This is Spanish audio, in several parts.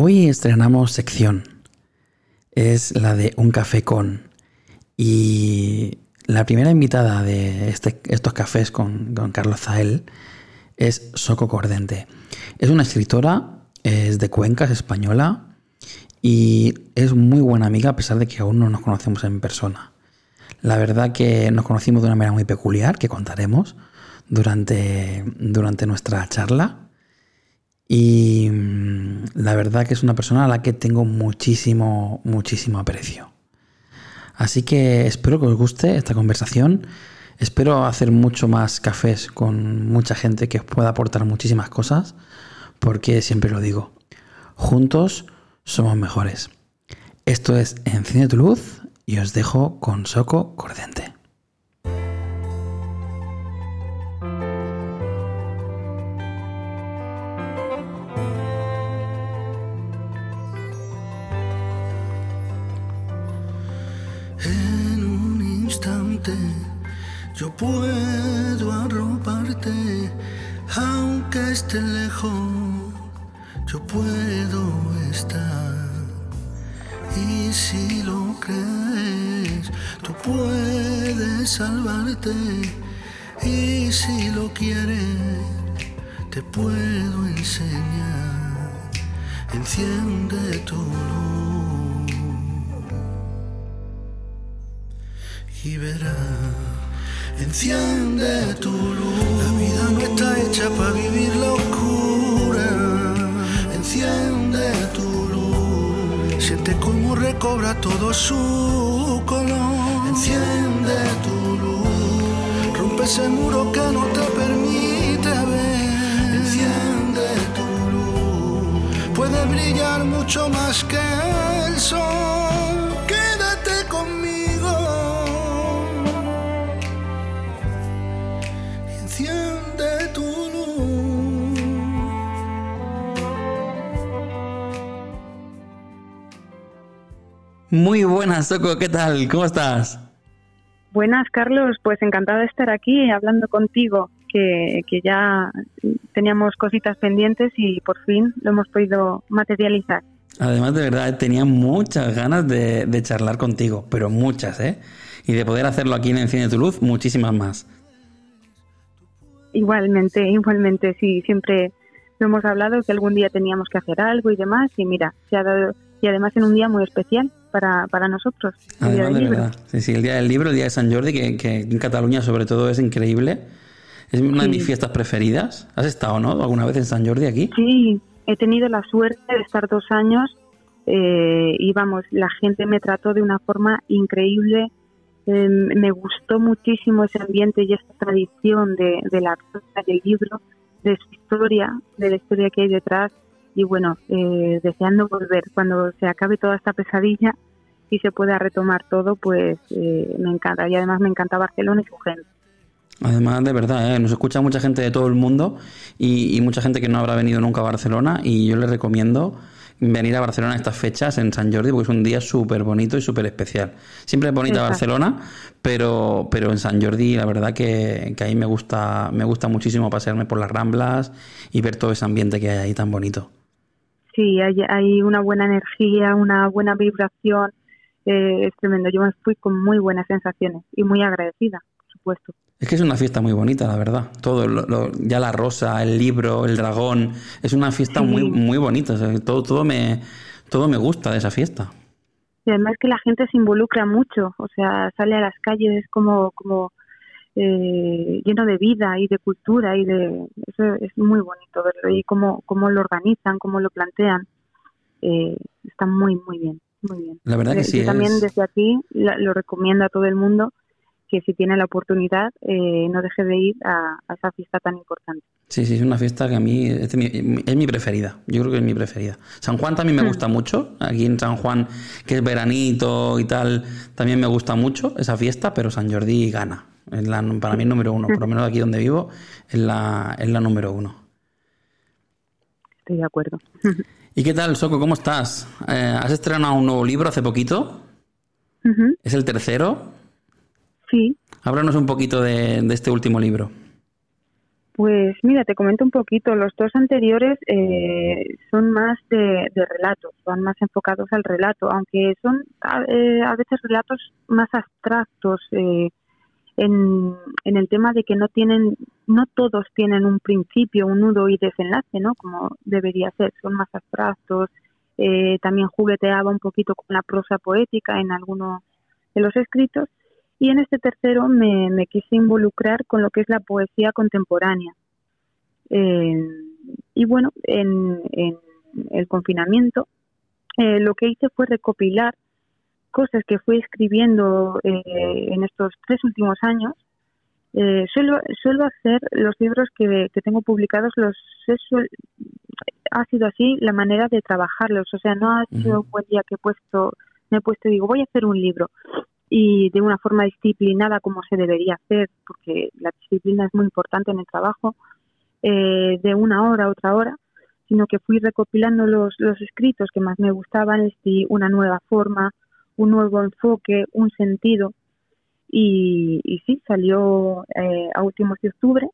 Hoy estrenamos sección. Es la de Un café con. Y la primera invitada de este- estos cafés con, Carlos Zael es Soco Cordente. Es una escritora, es de Cuenca, es española y es muy buena amiga a pesar de que aún no nos conocemos en persona. La verdad que nos conocimos de una manera muy peculiar que contaremos durante, durante nuestra charla. Y mm, la verdad que es una persona a la que tengo muchísimo, muchísimo aprecio. Así que espero que os guste esta conversación. Espero hacer mucho más cafés con mucha gente que os pueda aportar muchísimas cosas, porque siempre lo digo, juntos somos mejores. Esto es Enciende tu luz y os dejo con Soco Cordente. Muy buenas, Soco, ¿qué tal? ¿Cómo estás? Buenas, Carlos. Pues encantada de estar aquí hablando contigo, que, que ya teníamos cositas pendientes y por fin lo hemos podido materializar. Además, de verdad, tenía muchas ganas de, de charlar contigo, pero muchas, ¿eh? Y de poder hacerlo aquí en Enciende tu Luz, muchísimas más. Igualmente, igualmente, sí, siempre lo hemos hablado que algún día teníamos que hacer algo y demás, y mira, se ha dado, y además en un día muy especial para, para nosotros, el Día Además, del de Libro. verdad. Sí, sí, el día del libro, el día de San Jordi, que, que en Cataluña sobre todo es increíble. Es una de mis fiestas preferidas. ¿Has estado, no? ¿Alguna vez en San Jordi aquí? Sí, he tenido la suerte de estar dos años eh, y vamos, la gente me trató de una forma increíble. Eh, me gustó muchísimo ese ambiente y esa tradición de, de la del libro, de su historia, de la historia que hay detrás. Y bueno, eh, deseando volver cuando se acabe toda esta pesadilla y se pueda retomar todo, pues eh, me encanta. Y además me encanta Barcelona y su gente. Además, de verdad, ¿eh? nos escucha mucha gente de todo el mundo y, y mucha gente que no habrá venido nunca a Barcelona y yo les recomiendo venir a Barcelona a estas fechas en San Jordi porque es un día súper bonito y súper especial. Siempre es bonita Exacto. Barcelona, pero, pero en San Jordi la verdad que, que ahí me gusta, me gusta muchísimo pasearme por las Ramblas y ver todo ese ambiente que hay ahí tan bonito. Sí, hay, hay una buena energía, una buena vibración, eh, es tremendo. Yo me fui con muy buenas sensaciones y muy agradecida, por supuesto. Es que es una fiesta muy bonita, la verdad. Todo, lo- lo- ya la rosa, el libro, el dragón, es una fiesta Sí. muy, muy bonita. o sea, todo, todo me, todo me gusta de esa fiesta. Y además que la gente se involucra mucho, o sea, sale a las calles como, como eh, lleno de vida y de cultura y de eso es muy bonito verlo y cómo, cómo lo organizan, cómo lo plantean, eh, está muy muy bien, muy bien. La verdad que sí. Yo también es- desde aquí lo recomiendo a todo el mundo que si tiene la oportunidad eh, no deje de ir a, a esa fiesta tan importante. Sí, sí, es una fiesta que a mí es mi, es mi preferida. Yo creo que es mi preferida. San Juan también me Hmm. gusta mucho. Aquí en San Juan, que es veranito y tal, también me gusta mucho esa fiesta, pero San Jordi gana. Es la, para mí es número uno. Por lo menos aquí donde vivo, es la, es la número uno. Estoy de acuerdo. ¿Y qué tal, Soco? ¿Cómo estás? Eh, ¿Has estrenado un nuevo libro hace poquito? ¿Es el tercero? Sí, Háblanos un poquito de, de este último libro. Pues mira, te comento un poquito. Los dos anteriores eh, son más de, relatos, van más enfocados al relato, aunque son a, eh, veces relatos más abstractos eh, en, en, el tema de que no tienen, no todos tienen un principio, un nudo y desenlace, ¿no? Como debería ser. Son más abstractos. también jugueteaba un poquito con la prosa poética en algunos de los escritos y en este tercero me, me quise involucrar con lo que es la poesía contemporánea. Eh, y bueno, en, el confinamiento eh, lo que hice fue recopilar cosas que fui escribiendo eh, en estos tres últimos años. suelo, suelo hacer los libros que, que tengo publicados, los ha sido así la manera de trabajarlos. O sea, no ha sido un buen día que he puesto, me he puesto y digo, voy a hacer un libro y de una forma disciplinada como se debería hacer, porque la disciplina es muy importante en el trabajo, eh, de una hora a otra hora, sino que fui recopilando los, los escritos que más me gustaban, les di una nueva forma, un nuevo enfoque, un sentido. Y, y sí, salió eh, a últimos de octubre,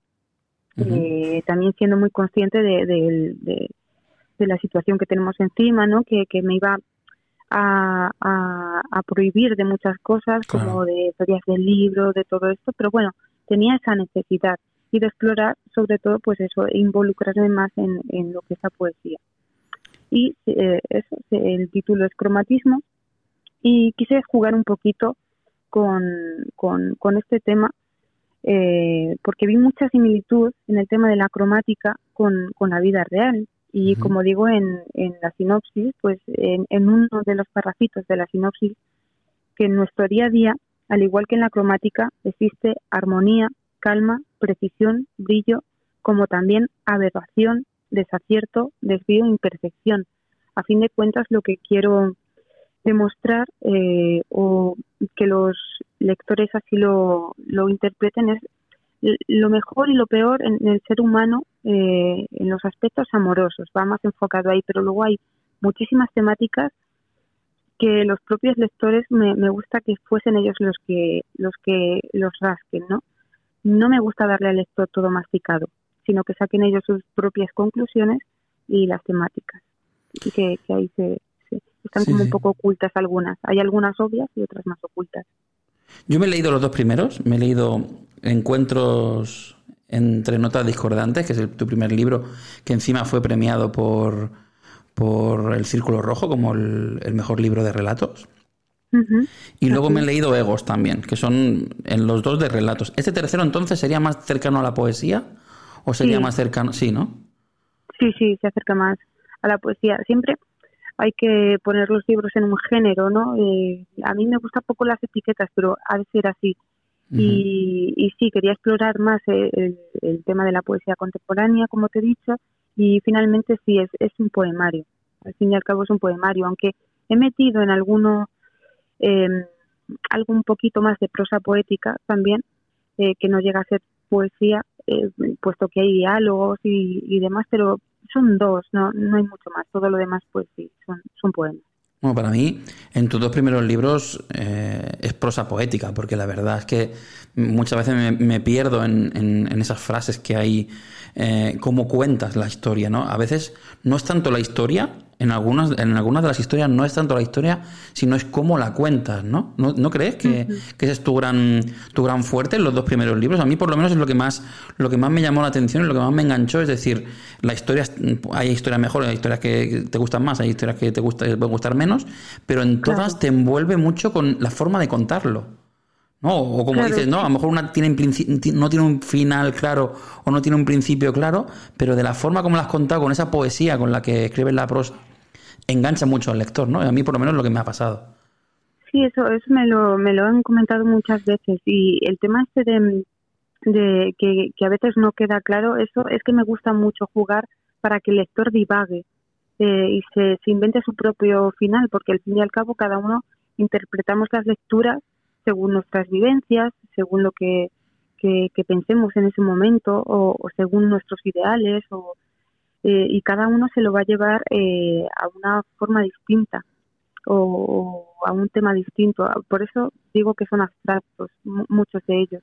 eh, también siendo muy consciente de, de, de, de, la situación que tenemos encima, ¿no? que, que me iba a, a, prohibir de muchas cosas, como de historias del libro, de todo esto, pero bueno, tenía esa necesidad y de explorar, sobre todo, pues eso, involucrarme más en, en lo que es la poesía. Y eh, eso, el título es Cromatismo, y quise jugar un poquito con, con, con este tema, eh, porque vi mucha similitud en el tema de la cromática con, con la vida real. Y como digo en, en, la sinopsis, pues en, en, uno de los parrafitos de la sinopsis, que en nuestro día a día, al igual que en la cromática, existe armonía, calma, precisión, brillo, como también aberración, desacierto, desvío, imperfección. A fin de cuentas, lo que quiero demostrar eh, o que los lectores así lo, lo interpreten es lo mejor y lo peor en, el ser humano eh, en los aspectos amorosos, va más enfocado ahí, pero luego hay muchísimas temáticas que los propios lectores me, me gusta que fuesen ellos los que los que los rasquen, ¿no? No me gusta darle al lector todo masticado, sino que saquen ellos sus propias conclusiones y las temáticas. Y que, ahí se, están como un poco ocultas algunas. Hay algunas obvias y otras más ocultas. Yo me he leído los dos primeros, me he leído Encuentros entre Notas Discordantes, que es tu primer libro, que encima fue premiado por, por el Círculo Rojo como el, mejor libro de relatos. Y luego me he leído Egos también, que son en los dos de relatos. ¿Este tercero entonces sería más cercano a la poesía? ¿O sería más cercano? Sí, ¿no? Sí, sí, se acerca más a la poesía. Siempre hay que poner los libros en un género, ¿no? Eh, a mí me gustan poco las etiquetas, pero ha de ser así. y, sí, quería explorar más el, tema de la poesía contemporánea, como te he dicho, y finalmente sí, es, es un poemario. Al fin y al cabo es un poemario, aunque he metido en alguno eh, algo un poquito más de prosa poética también, eh, que no llega a ser poesía, eh, puesto que hay diálogos y, y demás, pero son dos, no, no hay mucho más. Todo lo demás, pues sí, son, poemas. Bueno, para mí, en tus dos primeros libros eh, es prosa poética, porque la verdad es que muchas veces me, pierdo en, en, esas frases que hay, eh, cómo cuentas la historia, ¿no? A veces no es tanto la historia, en algunas, en algunas de las historias no es tanto la historia, sino es cómo la cuentas, ¿no? ¿No, crees que, ese es tu gran, tu gran fuerte en los dos primeros libros? A mí por lo menos es lo que más, lo que más me llamó la atención y lo que más me enganchó, es decir, la historia, hay historias mejores, hay historias que te gustan más, hay historias que te, gusta, pueden gustar menos, pero en todas te envuelve mucho con la forma de contarlo. ¿no? O como dices, no, a lo mejor una tiene no tiene un final claro o no tiene un principio claro, pero de la forma como la has contado, con esa poesía con la que escribes la prosa, engancha mucho al lector, ¿no? A mí por lo menos lo que me ha pasado. Sí, eso, eso me lo, me lo han comentado muchas veces y el tema este de, de que, que a veces no queda claro, eso es que me gusta mucho jugar para que el lector divague eh, y se, se invente su propio final, porque al fin y al cabo cada uno interpretamos las lecturas según nuestras vivencias, según lo que, que, pensemos en ese momento o, según nuestros ideales o, eh, y cada uno se lo va a llevar eh, a una forma distinta o, a un tema distinto. Por eso digo que son abstractos, muchos de ellos.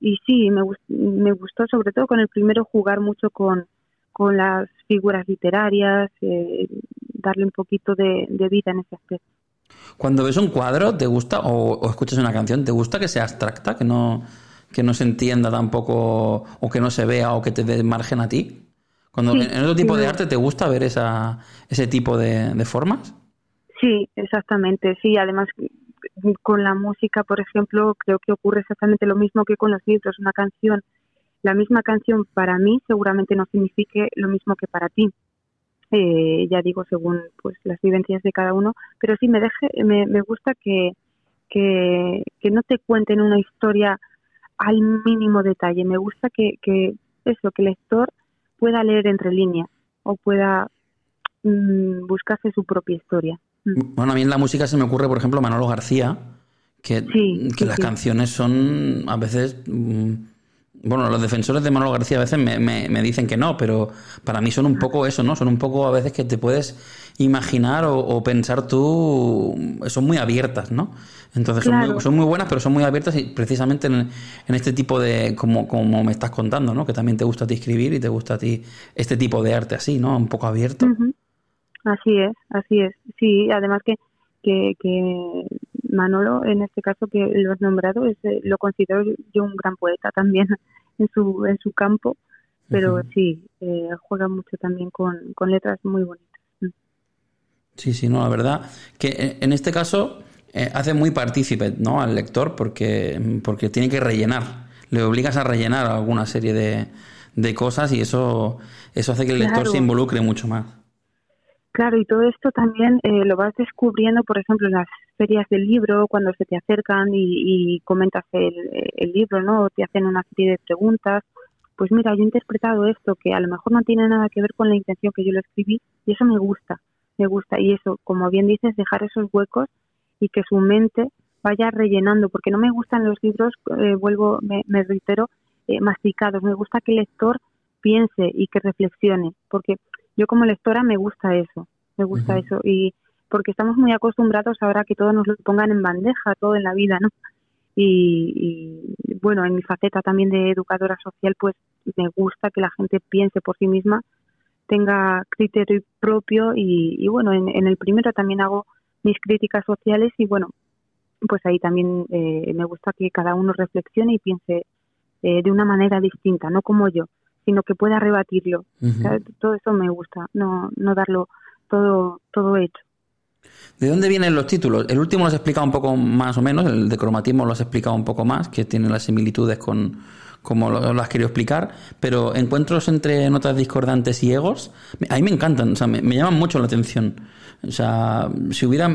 y sí, me, me gustó sobre todo con el primero jugar mucho con, con las figuras literarias, eh, darle un poquito de, vida en ese aspecto. Cuando ves un cuadro, ¿te gusta? O, escuchas una canción, ¿te gusta que sea abstracta, que no, que no se entienda tampoco, o que no se vea, o que te dé margen a ti? Cuando en otro tipo de arte, ¿te gusta ver esa, ese tipo de, de formas? Sí, exactamente. Sí, además con la música, por ejemplo, creo que ocurre exactamente lo mismo que con los libros. Una canción la misma canción para mí seguramente no signifique lo mismo que para ti. Eh, ya digo, según pues las vivencias de cada uno, pero sí me deje, me, me gusta que, que, no te cuenten una historia al mínimo detalle. Me gusta que, que eso, que el lector pueda leer entre líneas o pueda mm, buscarse su propia historia. Mm. Bueno, a mí en la música se me ocurre, por ejemplo, Manolo García, que, que las canciones son a veces mm, bueno, los defensores de Manolo García a veces me, me, dicen que no, pero para mí son un poco eso, ¿no? Son un poco a veces que te puedes imaginar o, pensar tú, son muy abiertas, ¿no? Entonces son, muy, son, muy, buenas, pero son muy abiertas y precisamente en, este tipo de, como, como me estás contando, ¿no? Que también te gusta a ti escribir y te gusta a ti este tipo de arte así, ¿no? Un poco abierto. Así es, así es. Sí, además que, que, que Manolo, en este caso que lo has nombrado, es, eh, lo considero yo un gran poeta también en su, en su campo, pero sí, eh, juega mucho también con, letras muy bonitas. Sí, sí, no, la verdad que eh, en este caso hace muy partícipe ¿no? al lector porque, porque tiene que rellenar, le obligas a rellenar alguna serie de, de cosas y eso, eso hace que el lector se involucre mucho más. Claro, y todo esto también eh, lo vas descubriendo, por ejemplo, en las ferias del libro, cuando se te acercan y, comentas el, libro, ¿no? O te hacen una serie de preguntas. Pues mira, yo he interpretado esto que a lo mejor no tiene nada que ver con la intención que yo lo escribí y eso me gusta, me gusta. Y eso, como bien dices, dejar esos huecos y que su mente vaya rellenando, porque no me gustan los libros, eh, vuelvo, me, reitero, eh, masticados. Me gusta que el lector piense y que reflexione, porque yo como lectora me gusta eso, me gusta eso y porque estamos muy acostumbrados ahora que todo nos lo pongan en bandeja, todo en la vida, ¿no? Y, bueno, en mi faceta también de educadora social, pues me gusta que la gente piense por sí misma, tenga criterio propio y, bueno, en, el primero también hago mis críticas sociales y bueno, pues ahí también eh, me gusta que cada uno reflexione y piense eh, de una manera distinta, no como yo sino que pueda rebatirlo. todo eso me gusta, no, no darlo todo, todo hecho. ¿De dónde vienen los títulos? El último lo has explicado un poco más o menos, el de cromatismo lo has explicado un poco más, que tiene las similitudes con como lo, has querido explicar, pero encuentros entre notas discordantes y egos, a mí me encantan, o sea, me llaman mucho la atención. O sea, si hubiera,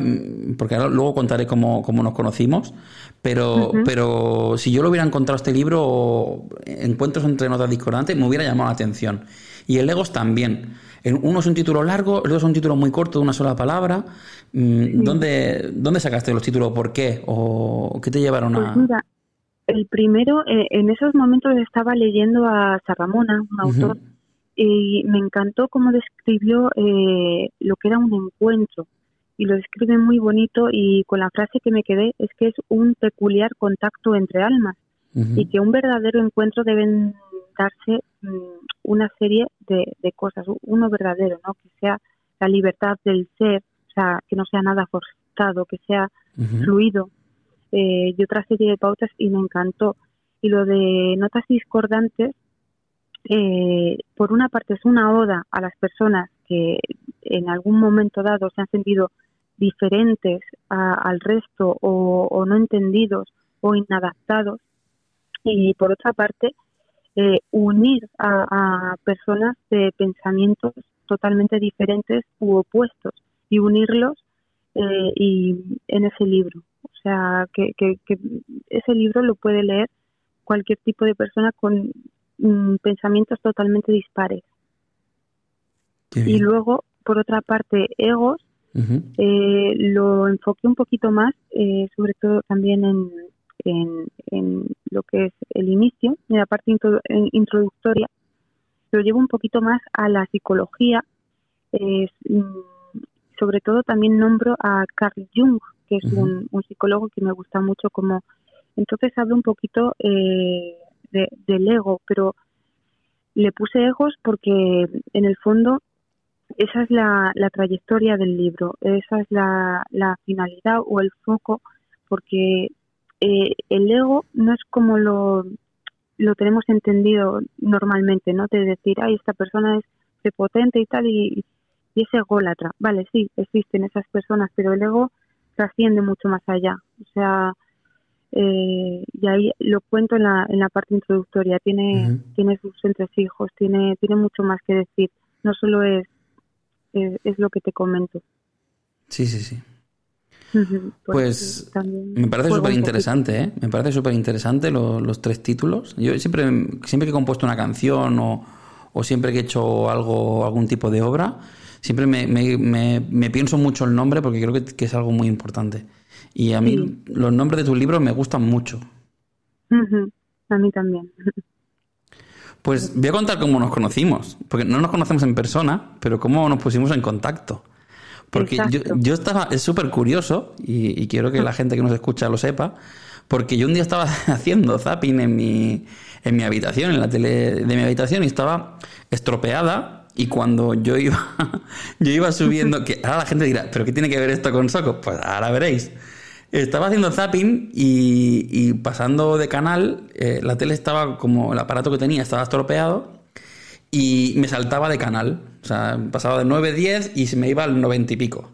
porque luego contaré cómo, cómo nos conocimos, pero, pero si yo lo hubiera encontrado este libro, Encuentros entre notas discordantes, me hubiera llamado la atención. Y el Legos también. Uno es un título largo, el otro es un título muy corto de una sola palabra. Mm, ¿Dónde, ¿Dónde sacaste los títulos? ¿Por qué? ¿O qué te llevaron a...? Pues mira, el primero, eh, en esos momentos estaba leyendo a Sarramona, un autor, y me encantó cómo describió eh, lo que era un encuentro y lo describe muy bonito y con la frase que me quedé es que es un peculiar contacto entre almas y que un verdadero encuentro deben darse una serie de, cosas, uno verdadero, ¿no? Que sea la libertad del ser, o sea, que no sea nada forzado, que sea fluido eh, y otra serie de pautas y me encantó. Y lo de notas discordantes, eh, por una parte es una oda a las personas que en algún momento dado se han sentido diferentes al resto o, no entendidos o inadaptados y por otra parte eh, unir a, personas de pensamientos totalmente diferentes u opuestos y unirlos eh, y en ese libro. O sea que, que, ese libro lo puede leer cualquier tipo de persona con mm, pensamientos totalmente dispares. Y luego por otra parte egos eh, lo enfoqué un poquito más, eh, sobre todo también en, en, lo que es el inicio, en la parte introductoria. Lo llevo un poquito más a la psicología. Mm, sobre todo también nombro a Carl Jung, que es un, psicólogo que me gusta mucho como... Entonces hablo un poquito eh, de, del ego, pero le puse egos porque en el fondo esa es la, la trayectoria del libro, esa es la, la finalidad o el foco, porque eh, el ego no es como lo, lo tenemos entendido normalmente, ¿no? De decir, ay, esta persona es prepotente y tal, y, y es ególatra. Vale, sí, existen esas personas, pero el ego trasciende mucho más allá. O sea, eh, y ahí lo cuento en la, en la parte introductoria, tiene, tiene sus entresijos, tiene, tiene mucho más que decir, no solo es, es, lo que te comento. Sí, sí, sí. Pues, me parece súper interesante, ¿eh? Me parece súper interesante los tres títulos. Yo siempre, siempre que he compuesto una canción o, o siempre que he hecho algo, algún tipo de obra, siempre me, me, me, pienso mucho el nombre porque creo que, que, es algo muy importante. Y a mí los nombres de tus libros me gustan mucho. A mí también. Pues voy a contar cómo nos conocimos, porque no nos conocemos en persona, pero cómo nos pusimos en contacto. Porque yo, yo, estaba, es súper curioso, y, quiero que la gente que nos escucha lo sepa, porque yo un día estaba haciendo zapping en mi, en mi habitación, en la tele de mi habitación, y estaba estropeada y cuando yo iba, yo iba subiendo, que ahora la gente dirá, ¿pero qué tiene que ver esto con Soco? Pues ahora veréis. Estaba haciendo zapping y, pasando de canal, eh, la tele estaba como el aparato que tenía estaba estropeado y me saltaba de canal. O sea, pasaba de 9, 10 y se me iba al 90 y pico.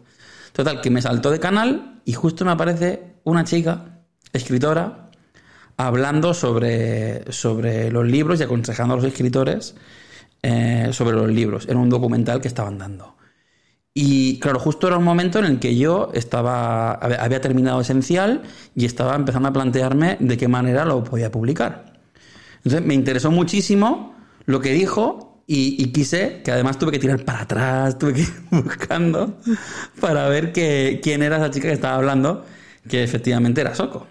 Total, que me saltó de canal y justo me aparece una chica, escritora, hablando sobre, sobre los libros y aconsejando a los escritores eh, sobre los libros. Era un documental que estaban dando. Y claro, justo era un momento en el que yo estaba, había terminado Esencial y estaba empezando a plantearme de qué manera lo podía publicar. Entonces me interesó muchísimo lo que dijo y, quise, que además tuve que tirar para atrás, tuve que ir buscando para ver que, quién era esa chica que estaba hablando, que efectivamente era Soco.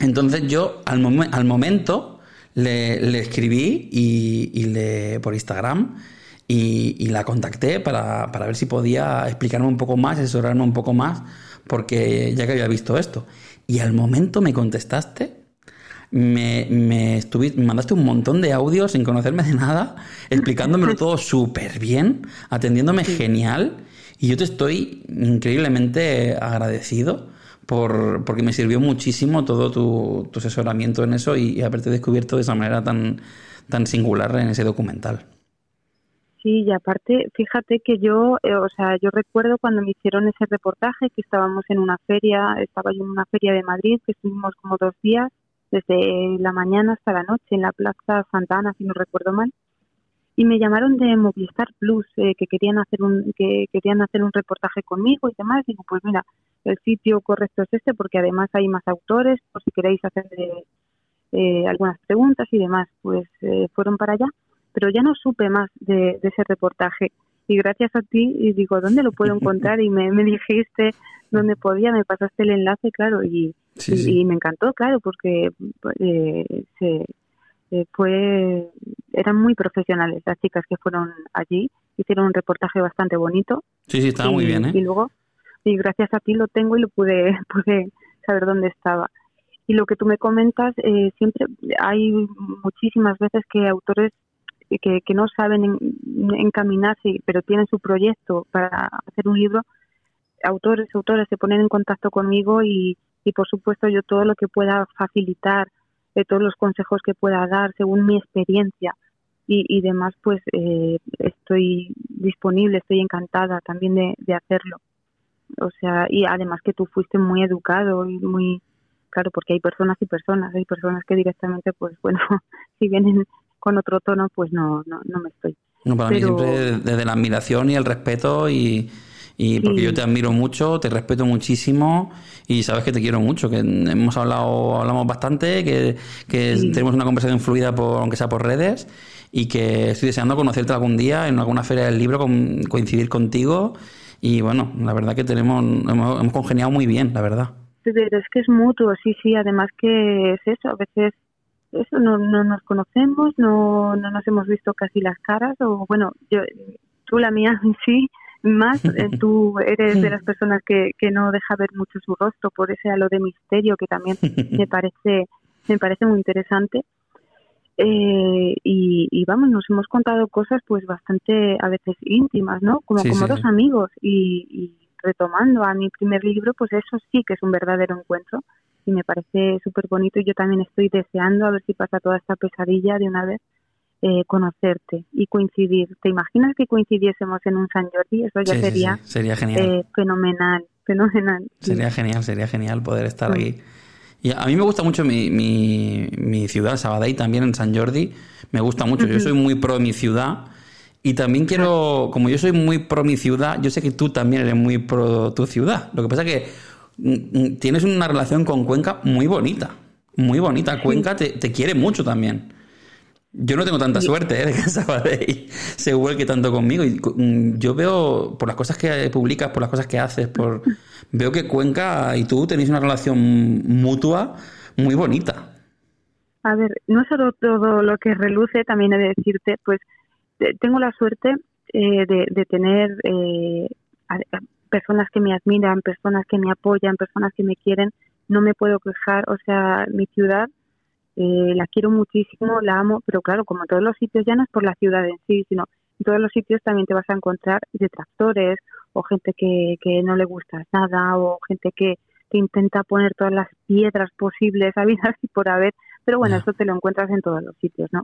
Entonces yo al, momento le, escribí y, le, por Instagram y, la contacté para, ver si podía explicarme un poco más, asesorarme un poco más, porque ya que había visto esto. Y al momento me contestaste, me, me, mandaste un montón de audios sin conocerme de nada, explicándomelo todo súper bien, atendiéndome genial. Y yo te estoy increíblemente agradecido por, porque me sirvió muchísimo todo tu, asesoramiento en eso y, haberte descubierto de esa manera tan, tan singular en ese documental. Sí, y aparte, fíjate que yo, eh, o sea, yo recuerdo cuando me hicieron ese reportaje que estábamos en una feria, estaba yo en una feria de Madrid, que estuvimos como dos días, desde la mañana hasta la noche en la Plaza Santana, si no recuerdo mal, y me llamaron de Movistar Plus, eh, que querían hacer un que querían hacer un reportaje conmigo y demás. Digo, pues mira, el sitio correcto es este porque además hay más autores, por si queréis hacer eh, algunas preguntas y demás, pues eh, fueron para allá. Pero ya no supe más de, ese reportaje y gracias a ti y digo dónde lo puedo encontrar y me, dijiste dónde podía me pasaste el enlace claro y, y, me encantó claro porque se, eh, fue eran muy profesionales las chicas que fueron allí hicieron un reportaje bastante bonito. Sí sí estaba muy bien ¿eh? y luego y gracias a ti lo tengo y lo pude pude saber dónde estaba. Y lo que tú me comentas eh, siempre hay muchísimas veces que autores que, que no saben encaminarse pero tienen su proyecto para hacer un libro autores autores se ponen en contacto conmigo y, y por supuesto yo todo lo que pueda facilitar de todos los consejos que pueda dar según mi experiencia y, demás, pues eh, estoy disponible, estoy encantada también de, hacerlo. O sea, y además que tú fuiste muy educado y muy, claro, porque hay personas y personas, hay personas que directamente, pues bueno, si vienen con otro tono, pues no, no, no me estoy. No, para mí siempre desde la admiración y el respeto y, y porque yo te admiro mucho, te respeto muchísimo y sabes que te quiero mucho, que hemos hablado, hablamos bastante, que, tenemos una conversación fluida por, aunque sea por redes, y que estoy deseando conocerte algún día en alguna feria del libro, coincidir contigo. Y bueno, la verdad que tenemos, hemos, congeniado muy bien, la verdad. Es que es mutuo, sí, sí, además que es eso, a veces eso no, no nos conocemos, no, no nos hemos visto casi las caras, o bueno, yo, tú la mía sí, más eh, tú eres de las personas que, que no deja ver mucho su rostro por ese halo de misterio que también me parece me parece muy interesante. Eh, y, vamos, nos hemos contado cosas pues bastante a veces íntimas, ¿no? Como, como dos amigos. Y, retomando a mi primer libro, pues eso sí que es un verdadero encuentro. Y me parece súper bonito y yo también estoy deseando a ver si pasa toda esta pesadilla de una vez eh, conocerte y coincidir. ¿Te imaginas que coincidiésemos en un San Jordi? Eso ya sería, sería genial. Eh, fenomenal, fenomenal. Sería genial, sería genial poder estar ahí. Y a mí me gusta mucho mi, mi, mi ciudad, Sabadell, también en San Jordi. Me gusta mucho. Yo soy muy pro mi ciudad. Y también quiero, como yo soy muy pro mi ciudad, yo sé que tú también eres muy pro tu ciudad. Lo que pasa es que mm, mm, tienes una relación con Cuenca muy bonita. Muy bonita. Cuenca te, te quiere mucho también. Yo no tengo tanta suerte ¿eh? de que Sabadell se vuelque tanto conmigo. Y mm, yo veo, por las cosas que publicas, por las cosas que haces, por veo que Cuenca y tú tenéis una relación mutua muy bonita. A ver, no solo todo lo que reluce, también he de decirte, pues tengo la suerte eh, de, tener eh, personas que me admiran, personas que me apoyan, personas que me quieren. No me puedo quejar, o sea, mi ciudad eh, la quiero muchísimo, la amo, pero claro, como en todos los sitios ya no es por la ciudad en sí, sino en todos los sitios también te vas a encontrar detractores o gente que, que no le gusta nada o gente que, te intenta poner todas las piedras posibles, habidas y por haber, pero bueno, eso te lo encuentras en todos los sitios, ¿no?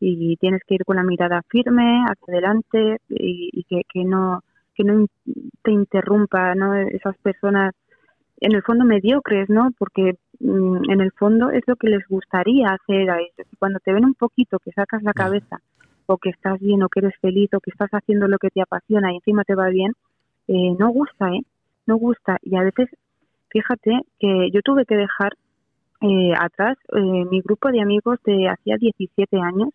Y tienes que ir con la mirada firme hacia adelante y, que, que no que no te interrumpa, ¿no? Esas personas en el fondo mediocres, ¿no? Porque mm, en el fondo es lo que les gustaría hacer a ellos. Y cuando te ven un poquito que sacas la cabeza o que estás bien o que eres feliz o que estás haciendo lo que te apasiona y encima te va bien, eh, no gusta, ¿eh? No gusta. Y a veces, fíjate que yo tuve que dejar eh, atrás eh, mi grupo de amigos de hacía 17 años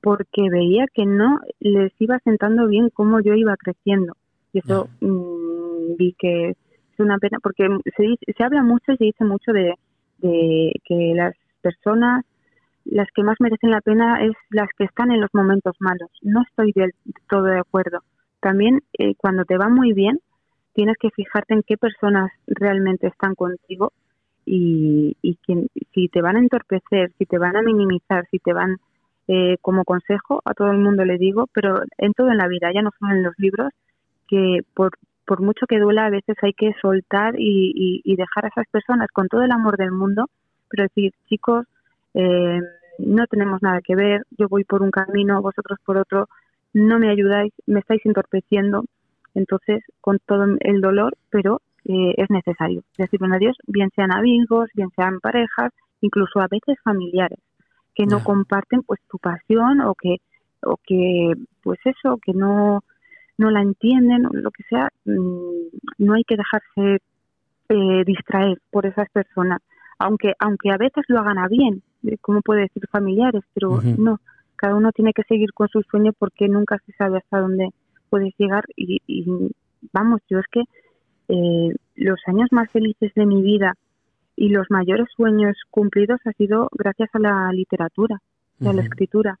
porque veía que no les iba sentando bien cómo yo iba creciendo. Y eso mm, vi que es una pena porque se, se habla mucho y se dice mucho de, que las personas las que más merecen la pena es las que están en los momentos malos. No estoy del todo de acuerdo. También eh, cuando te va muy bien, tienes que fijarte en qué personas realmente están contigo y, y si te van a entorpecer, si te van a minimizar, si te van, eh, como consejo, a todo el mundo le digo, pero en todo en la vida, ya no solo en los libros, que por, por mucho que duela, a veces hay que soltar y, dejar a esas personas con todo el amor del mundo, pero decir, chicos, eh, no tenemos nada que ver, yo voy por un camino, vosotros por otro, no me ayudáis, me estáis entorpeciendo, entonces con todo el dolor, pero eh, es necesario decir un adiós, bien sean amigos, bien sean parejas, incluso a veces familiares, que no comparten pues tu pasión o que, o que pues eso, que no no la entienden, o lo que sea, mm, no hay que dejarse eh, distraer por esas personas, aunque aunque a veces lo hagan a bien, eh, como puede decir familiares, pero no, cada uno tiene que seguir con su sueño porque nunca se sabe hasta dónde puedes llegar y, vamos, yo es que eh, los años más felices de mi vida y los mayores sueños cumplidos ha sido gracias a la literatura, a la escritura.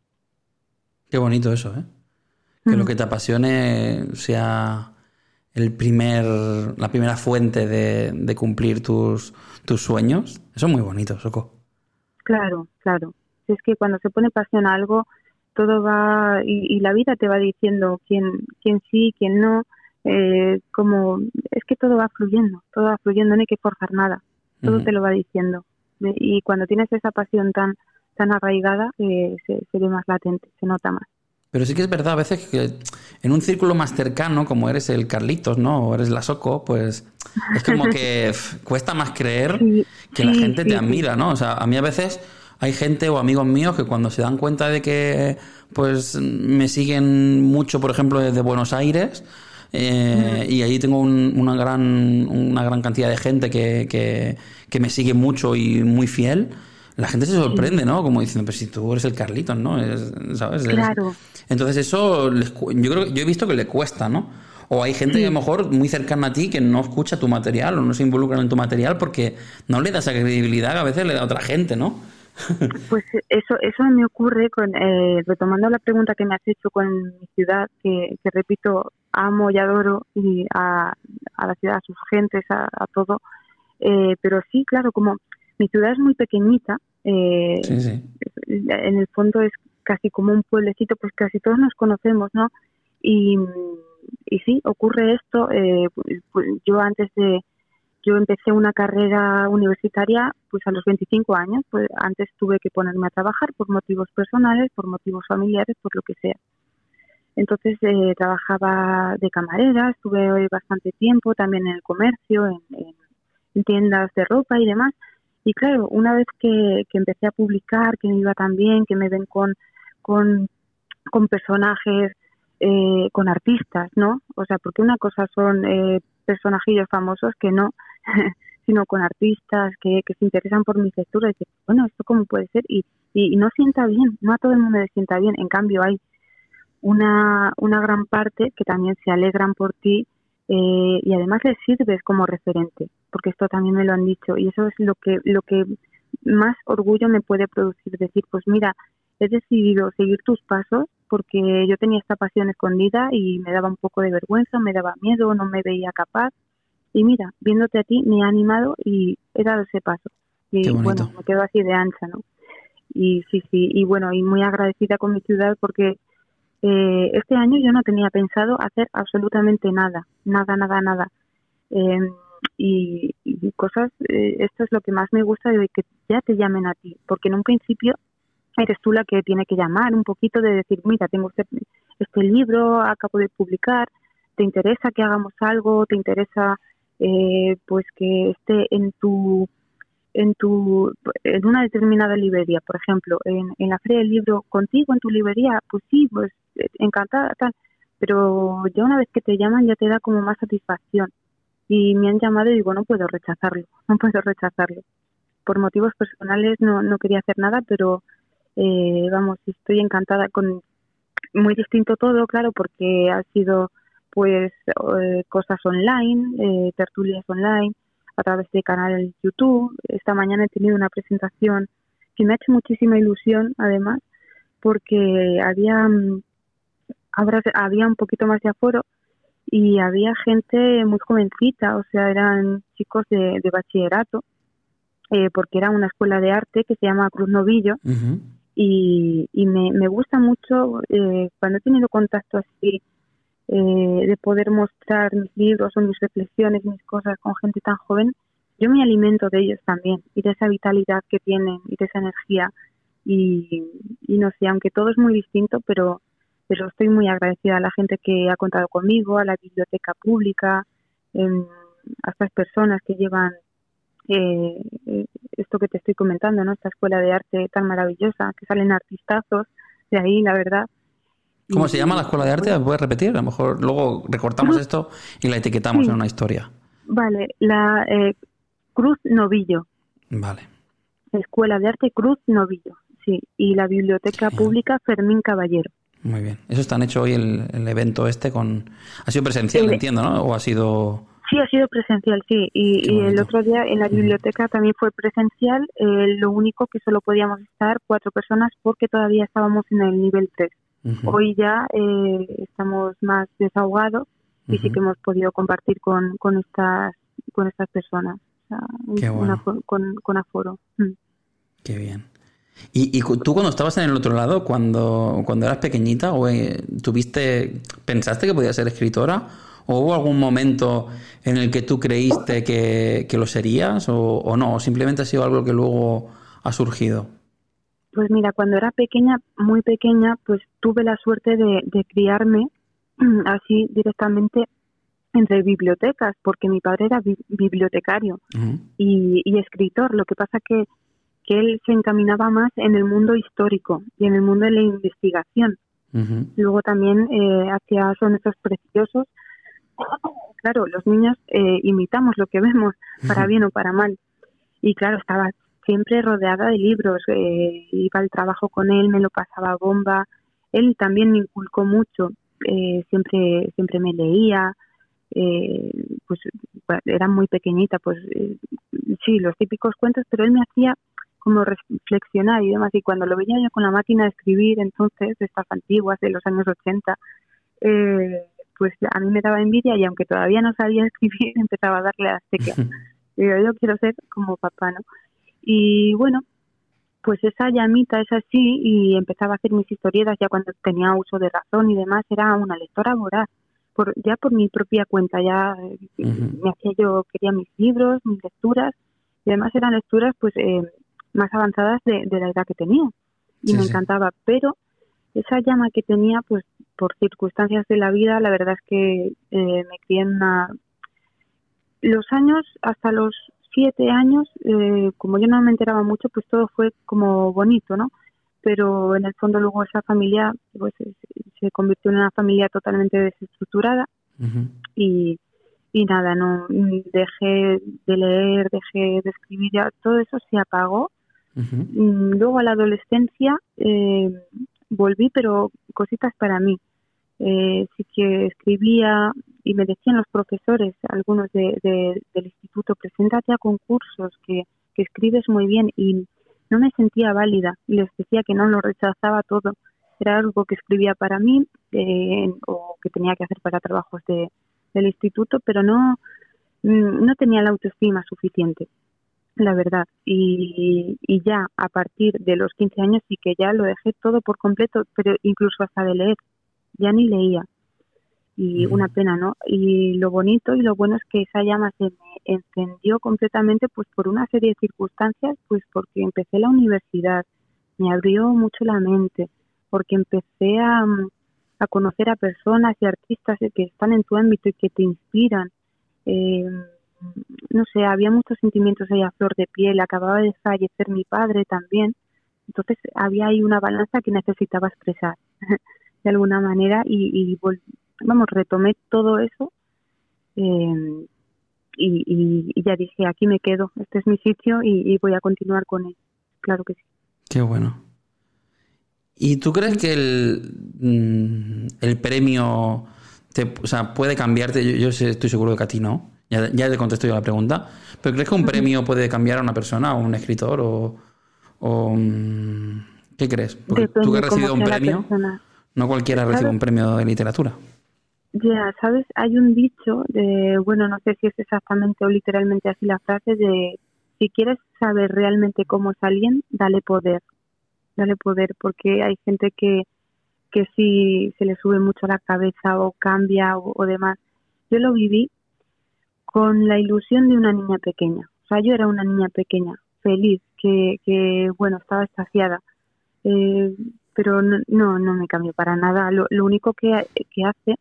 Qué bonito eso, ¿eh? Que lo que te apasione sea el primer, la primera fuente de, cumplir tus, tus sueños. Eso es muy bonito, Soco. Claro, claro. Es que cuando se pone pasión a algo, todo va, y, la vida te va diciendo quién, quién sí, quién no, eh, como, es que todo va fluyendo, todo va fluyendo, no hay que forzar nada, todo te lo va diciendo. Y cuando tienes esa pasión tan, tan arraigada, eh, se, se ve más latente, se nota más. Pero sí que es verdad a veces que en un círculo más cercano, como eres el Carlitos, ¿no? O eres la Soco, pues es como que cuesta más creer que la gente te admira, ¿no? O sea, a mí a veces hay gente o amigos míos que cuando se dan cuenta de que pues me siguen mucho, por ejemplo, desde Buenos Aires, eh, y ahí tengo una, gran, una gran cantidad de gente que, que, que me sigue mucho y muy fiel la gente se sorprende, ¿no? Como diciendo, pero si tú eres el Carlitos, ¿no? ¿Sabes? Claro. Entonces eso, yo creo, yo he visto que le cuesta, ¿no? O hay gente que a lo mejor muy cercana a ti que no escucha tu material o no se involucra en tu material porque no le da esa credibilidad que a veces le da a otra gente, ¿no? Pues eso, eso me ocurre con, eh, retomando la pregunta que me has hecho con mi ciudad, que, repito, amo y adoro y a, la ciudad, a sus gentes, a, todo. Eh, pero sí, claro, como mi ciudad es muy pequeñita, Eh, en el fondo es casi como un pueblecito, pues casi todos nos conocemos, ¿no? Y, sí, ocurre esto. Eh, pues, yo antes de, yo empecé una carrera universitaria pues a los 25 años, pues antes tuve que ponerme a trabajar por motivos personales, por motivos familiares, por lo que sea. Entonces eh, trabajaba de camarera, estuve bastante tiempo también en el comercio, en, tiendas de ropa y demás. Y claro, una vez que, empecé a publicar, que me iba tan bien, que me ven con, con, con personajes, eh, con artistas, ¿no? O sea, porque una cosa son eh, personajillos famosos que no, sino con artistas que, que se interesan por mis lecturas. Y bueno, ¿esto cómo puede ser? Y, y, no sienta bien, no a todo el mundo le sienta bien. En cambio, hay una, una gran parte que también se alegran por ti eh, y además les sirves como referente, porque esto también me lo han dicho y eso es lo que, lo que más orgullo me puede producir, decir, pues mira, he decidido seguir tus pasos porque yo tenía esta pasión escondida y me daba un poco de vergüenza, me daba miedo, no me veía capaz. Y mira, viéndote a ti me ha animado y he dado ese paso. Y bueno, me quedo así de ancha, ¿no? Y sí, sí, y bueno, y muy agradecida con mi ciudad porque eh, este año yo no tenía pensado hacer absolutamente nada, nada, nada, nada. Em, y, cosas, eh, esto es lo que más me gusta de que ya te llamen a ti, porque en un principio eres tú la que tiene que llamar un poquito de decir, mira, tengo este, este libro, acabo de publicar, ¿te interesa que hagamos algo? ¿Te interesa eh, pues que esté en tu en tu en una determinada librería, por ejemplo, en, en la feria del libro contigo en tu librería, pues sí, pues eh, encantada tal, pero ya una vez que te llaman ya te da como más satisfacción y me han llamado y digo no puedo rechazarlo, no puedo rechazarlo. Por motivos personales no no quería hacer nada, pero eh, vamos, estoy encantada con muy distinto todo, claro, porque ha sido pues eh, cosas online, eh, tertulias online, a través de canal YouTube. Esta mañana he tenido una presentación que me ha hecho muchísima ilusión, además, porque había mm, había un poquito más de aforo y había gente muy jovencita, o sea, eran chicos de, bachillerato, eh, porque era una escuela de arte que se llama Cruz Novillo y, y me, me gusta mucho eh, cuando he tenido contacto así eh, de poder mostrar mis libros o mis reflexiones, mis cosas con gente tan joven, yo me alimento de ellos también y de esa vitalidad que tienen y de esa energía. Y, y no sé, aunque todo es muy distinto, pero, pero estoy muy agradecida a la gente que ha contado conmigo, a la biblioteca pública, em, a estas personas que llevan eh, esto que te estoy comentando, ¿no? Esta escuela de arte tan maravillosa, que salen artistazos de ahí, la verdad. ¿Cómo se llama la escuela de arte? ¿Puedes repetir? A lo mejor luego recortamos esto y la etiquetamos en una historia. Vale, la eh, Cruz Novillo. Vale. Escuela de Arte Cruz Novillo, sí. Y la Biblioteca Pública Fermín Caballero. Muy bien. Eso está hecho hoy el, el evento este con... Ha sido presencial, entiendo, ¿no? ¿O ha sido...? Sí, ha sido presencial, sí. Y, el otro día en la biblioteca también fue presencial. Eh, lo único que solo podíamos estar cuatro personas porque todavía estábamos en el nivel 3. Hoy ya eh, estamos más desahogados y sí que hemos podido compartir con, con, estas, con estas personas. con, con, aforo. Mm. Qué bien. ¿Y, ¿Y, tú cuando estabas en el otro lado, cuando, cuando eras pequeñita, o eh, tuviste, pensaste que podías ser escritora? ¿O hubo algún momento en el que tú creíste que, lo serías o, no? ¿O simplemente ha sido algo que luego ha surgido? Pues mira, cuando era pequeña, muy pequeña, pues tuve la suerte de, criarme así directamente entre bibliotecas, porque mi padre era bibliotecario y, escritor. Lo que pasa que, que él se encaminaba más en el mundo histórico y en el mundo de la investigación. Luego también eh, hacía sonetos preciosos claro, los niños eh, imitamos lo que vemos, para bien o para mal. Y claro, estaba siempre rodeada de libros, eh, iba al trabajo con él, me lo pasaba bomba. Él también me inculcó mucho, eh, siempre, siempre me leía, pues era muy pequeñita, pues sí, los típicos cuentos, pero él me hacía como reflexionar y demás. Y cuando lo veía yo con la máquina de escribir, entonces, de estas antiguas de los años 80, eh, pues a mí me daba envidia y aunque todavía no sabía escribir, empezaba a darle a las teclas. Digo, yo quiero ser como papá, ¿no? Y bueno, pues esa llamita es así y empezaba a hacer mis historietas ya cuando tenía uso de razón y demás, era una lectora voraz. Por, ya por mi propia cuenta, ya eh, me hacía yo, quería mis libros, mis lecturas, y además eran lecturas pues eh, más avanzadas de, la edad que tenía y me encantaba, pero esa llama que tenía pues por circunstancias de la vida, la verdad es que eh, me crié en una... Los años, hasta los siete años, eh, como yo no me enteraba mucho, pues todo fue como bonito, ¿no? Pero en el fondo luego esa familia pues se convirtió en una familia totalmente desestructurada y, y nada, no dejé de leer, dejé de escribir, ya todo eso se apagó. Mm, luego a la adolescencia eh, volví, pero cositas para mí. Eh, sí que escribía y me decían los profesores, algunos de, del instituto, preséntate a concursos, que, que escribes muy bien y no me sentía válida y les decía que no lo rechazaba todo. Era algo que escribía para mí eh, o que tenía que hacer para trabajos de, del instituto, pero no, mm, no tenía la autoestima suficiente la verdad. Y, y ya a partir de los 15 años sí que ya lo dejé todo por completo, pero incluso hasta de leer, ya ni leía. Y una pena, ¿no? Y lo bonito y lo bueno es que esa llama se me encendió completamente pues por una serie de circunstancias, pues porque empecé la universidad, me abrió mucho la mente, porque empecé a, a conocer a personas y artistas que están en tu ámbito y que te inspiran. Eh, no sé, había muchos sentimientos ahí a flor de piel, acababa de fallecer mi padre también, entonces había ahí una balanza que necesitaba expresar de alguna manera y, vamos, retomé todo eso em, y, ya dije, aquí me quedo, este es mi sitio y, voy a continuar con él, claro que sí. Qué bueno. ¿Y tú crees que el, mm, el premio te, o sea, puede cambiarte? Yo, yo, estoy seguro de que a ti no. Ya, ya te contesto yo la pregunta. ¿Pero crees que un premio puede cambiar a una persona o un escritor? o, mm, ¿Qué crees? Porque tú que has recibido un premio, no cualquiera recibe un premio de literatura. Ya, ¿sabes? Hay un dicho de, bueno, no sé si es exactamente o literalmente así la frase de, si quieres saber realmente cómo es alguien, dale poder. Dale poder, porque hay gente que, que sí se le sube mucho la cabeza o cambia o, o demás. Yo lo viví con la ilusión de una niña pequeña. O sea, yo era una niña pequeña, feliz, que, que bueno, estaba estaciada. Eh, pero no, no, me cambió para nada. Lo, único que, hace,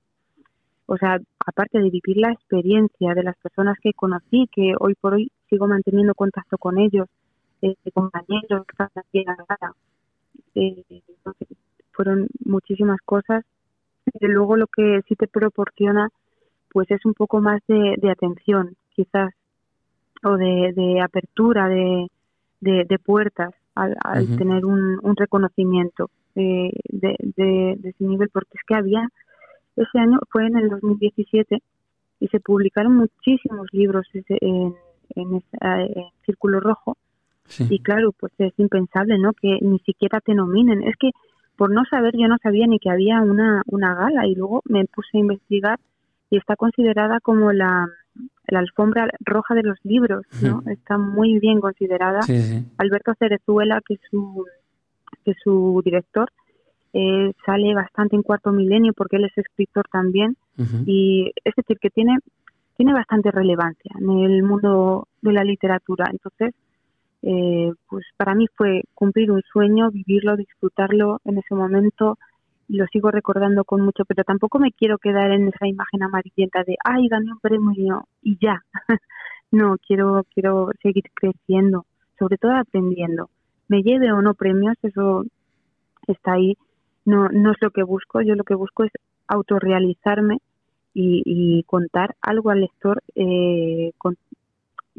o sea, aparte de vivir la experiencia de las personas que conocí, que hoy por hoy sigo manteniendo contacto con ellos, eh, compañeros que están aquí en la eh, fueron muchísimas cosas. Y luego lo que sí te proporciona pues es un poco más de, atención, quizás, o de, apertura de, de, puertas al, tener un, reconocimiento de, de, ese nivel, porque es que había, ese año fue en el 2017 y se publicaron muchísimos libros en, en, Círculo Rojo. Y claro, pues es impensable, ¿no? Que ni siquiera te nominen. Es que por no saber, yo no sabía ni que había una, una gala y luego me puse a investigar y está considerada como la, alfombra roja de los libros, ¿no? Está muy bien considerada. Alberto Cerezuela, que es su, que su director, eh, sale bastante en cuarto milenio porque él es escritor también. Y es decir que tiene tiene bastante relevancia en el mundo de la literatura. Entonces eh, pues para mí fue cumplir un sueño vivirlo disfrutarlo en ese momento lo sigo recordando con mucho, pero tampoco me quiero quedar en esa imagen amarillenta de, ay, gané un premio y ya. no, quiero, quiero seguir creciendo, sobre todo aprendiendo. Me lleve o no premios, eso está ahí. No, no es lo que busco, yo lo que busco es autorrealizarme y, y contar algo al lector eh, con,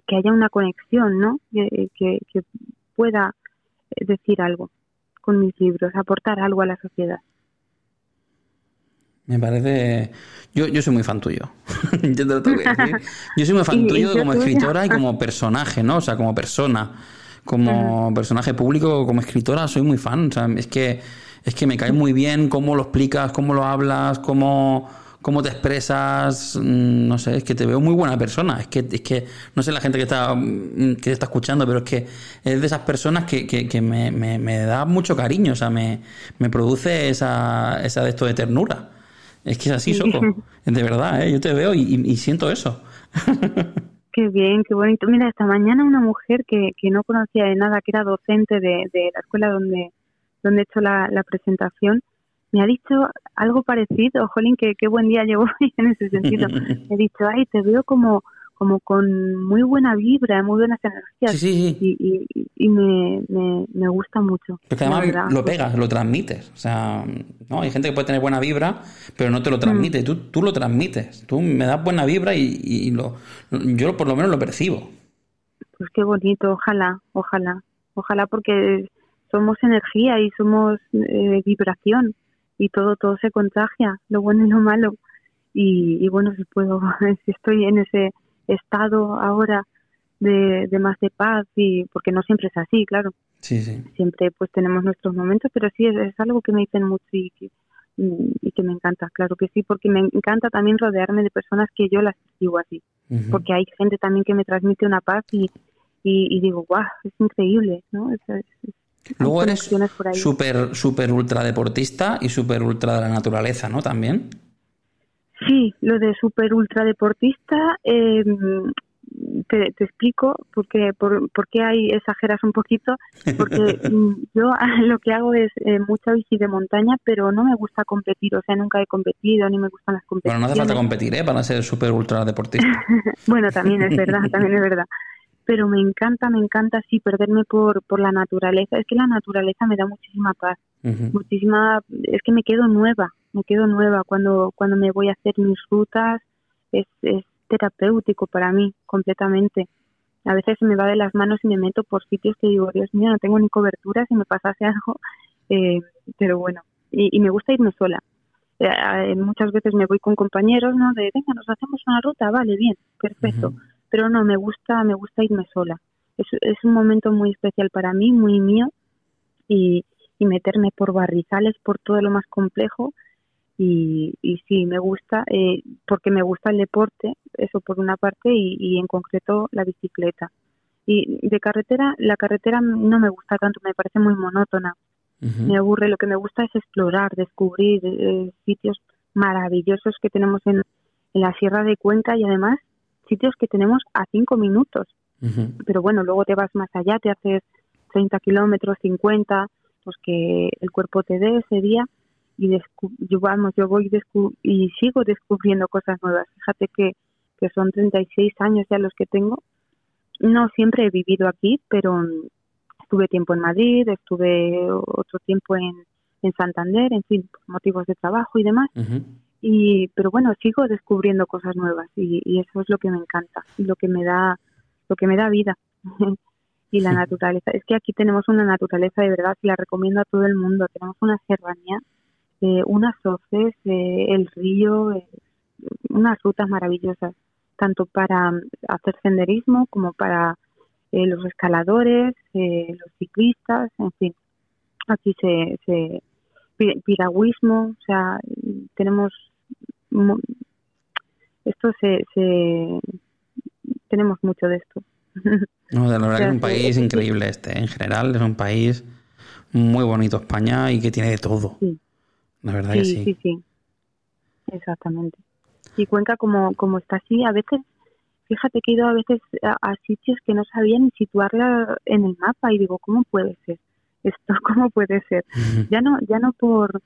que haya una conexión, ¿no? que, que pueda decir algo con mis libros, aportar algo a la sociedad. Me parece. Yo, yo soy muy fan tuyo. yo te lo tengo que decir. Yo soy muy fan tuyo como escritora y como personaje, ¿no? O sea, como persona. Como personaje público, como escritora, soy muy fan. O sea, es que, es que me cae muy bien cómo lo explicas, cómo lo hablas, cómo, cómo te expresas, mm, no sé, es que te veo muy buena persona. Es que, es que no sé la gente que está, mm, que está escuchando, pero es que es de esas personas que, que, me, me, da mucho cariño, o sea, me, me produce esa, esa de esto de ternura. Es que es así, Soco. De verdad, ¿eh? yo te veo y, siento eso. Qué bien, qué bonito. Mira, esta mañana una mujer que, que no conocía de nada, que era docente de, de la escuela donde, donde he hecho la, la presentación, me ha dicho algo parecido, Jolín, que qué buen día llevo en ese sentido. Me ha dicho, ay, te veo como como con muy buena vibra, muy buenas energías. Sí, sí, Y, y, me, me, gusta mucho. Porque además lo pegas, lo transmites. O sea, ¿no? hay gente que puede tener buena vibra, pero no te lo transmite. Mm. Tú, tú lo transmites. Tú me das buena vibra y, y lo, yo por lo menos lo percibo. Pues qué bonito, ojalá, ojalá. Ojalá porque somos energía y somos eh, vibración y todo todo se contagia, lo bueno y lo malo. Y, y bueno, si puedo, si estoy en ese estado ahora de, de, más de paz y porque no siempre es así, claro. Sí, sí. Siempre pues tenemos nuestros momentos, pero sí es, algo que me dicen mucho y que, y que me encanta, claro que sí, porque me encanta también rodearme de personas que yo las digo así, porque hay gente también que me transmite una paz y, y, digo, guau, es increíble, ¿no? Luego eres súper, súper ultra deportista y súper ultra de la naturaleza, ¿no? También. Sí, lo de super ultra deportista, eh, te, explico porque por, por, qué hay exageras un poquito, porque mm, yo lo que hago es eh, mucha bici de montaña, pero no me gusta competir, o sea, nunca he competido ni me gustan las competiciones. Bueno, no hace falta competir, ¿eh? Para ser super ultra deportista. bueno, también es verdad, también es verdad pero me encanta, me encanta sí perderme por, por la naturaleza. Es que la naturaleza me da muchísima paz, muchísima, es que me quedo nueva, me quedo nueva cuando, cuando me voy a hacer mis rutas, es, es terapéutico para mí completamente. A veces se me va de las manos y me meto por sitios que digo, Dios mío, no tengo ni cobertura si me pasase algo, eh, pero bueno, y, me gusta irme sola. Eh, eh, muchas veces me voy con compañeros, ¿no? De, venga, nos hacemos una ruta, vale, bien, perfecto pero no, me gusta, me gusta irme sola. Es, es un momento muy especial para mí, muy mío, y, y meterme por barrizales, por todo lo más complejo, y, y sí, me gusta, eh, porque me gusta el deporte, eso por una parte, y, y en concreto la bicicleta. Y de carretera, la carretera no me gusta tanto, me parece muy monótona. Me aburre, lo que me gusta es explorar, descubrir eh, sitios maravillosos que tenemos en, en la Sierra de Cuenca y además sitios que tenemos a cinco minutos. Pero bueno, luego te vas más allá, te haces 30 kilómetros, 50, pues que el cuerpo te dé ese día y yo, vamos, yo voy y sigo descubriendo cosas nuevas. Fíjate que, que son 36 años ya los que tengo. No siempre he vivido aquí, pero estuve tiempo en Madrid, estuve otro tiempo en, en Santander, en fin, por motivos de trabajo y demás. Y pero bueno sigo descubriendo cosas nuevas y, eso es lo que me encanta y lo que me da lo que me da vida. Y la naturaleza es que aquí tenemos una naturaleza de verdad y la recomiendo a todo el mundo. Tenemos una serranía eh, unas hoces eh, el río eh, unas rutas maravillosas tanto para mm, hacer senderismo como para los escaladores los ciclistas en fin aquí se, se piragüismo, o sea, tenemos esto se, se tenemos mucho de esto. No, la verdad que es un país increíble este. En general es un país muy bonito España y que tiene de todo. La verdad que sí. Sí, sí, exactamente. Y Cuenca como, como está así, a veces, fíjate que he ido a veces a, sitios que no sabía ni situarla en el mapa y digo, ¿cómo puede ser? Esto, ¿cómo puede ser? Ya no, ya no por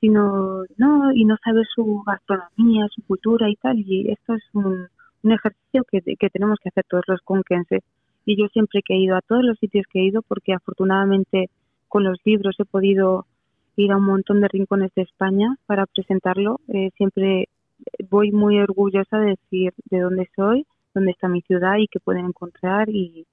sino no y no saber su gastronomía, su cultura y tal. Y esto es un, un ejercicio que, que, tenemos que hacer todos los conquenses. Y yo siempre que he ido a todos los sitios que he ido, porque afortunadamente con los libros he podido ir a un montón de rincones de España para presentarlo, eh, siempre voy muy orgullosa de decir de dónde soy, dónde está mi ciudad y qué pueden encontrar y,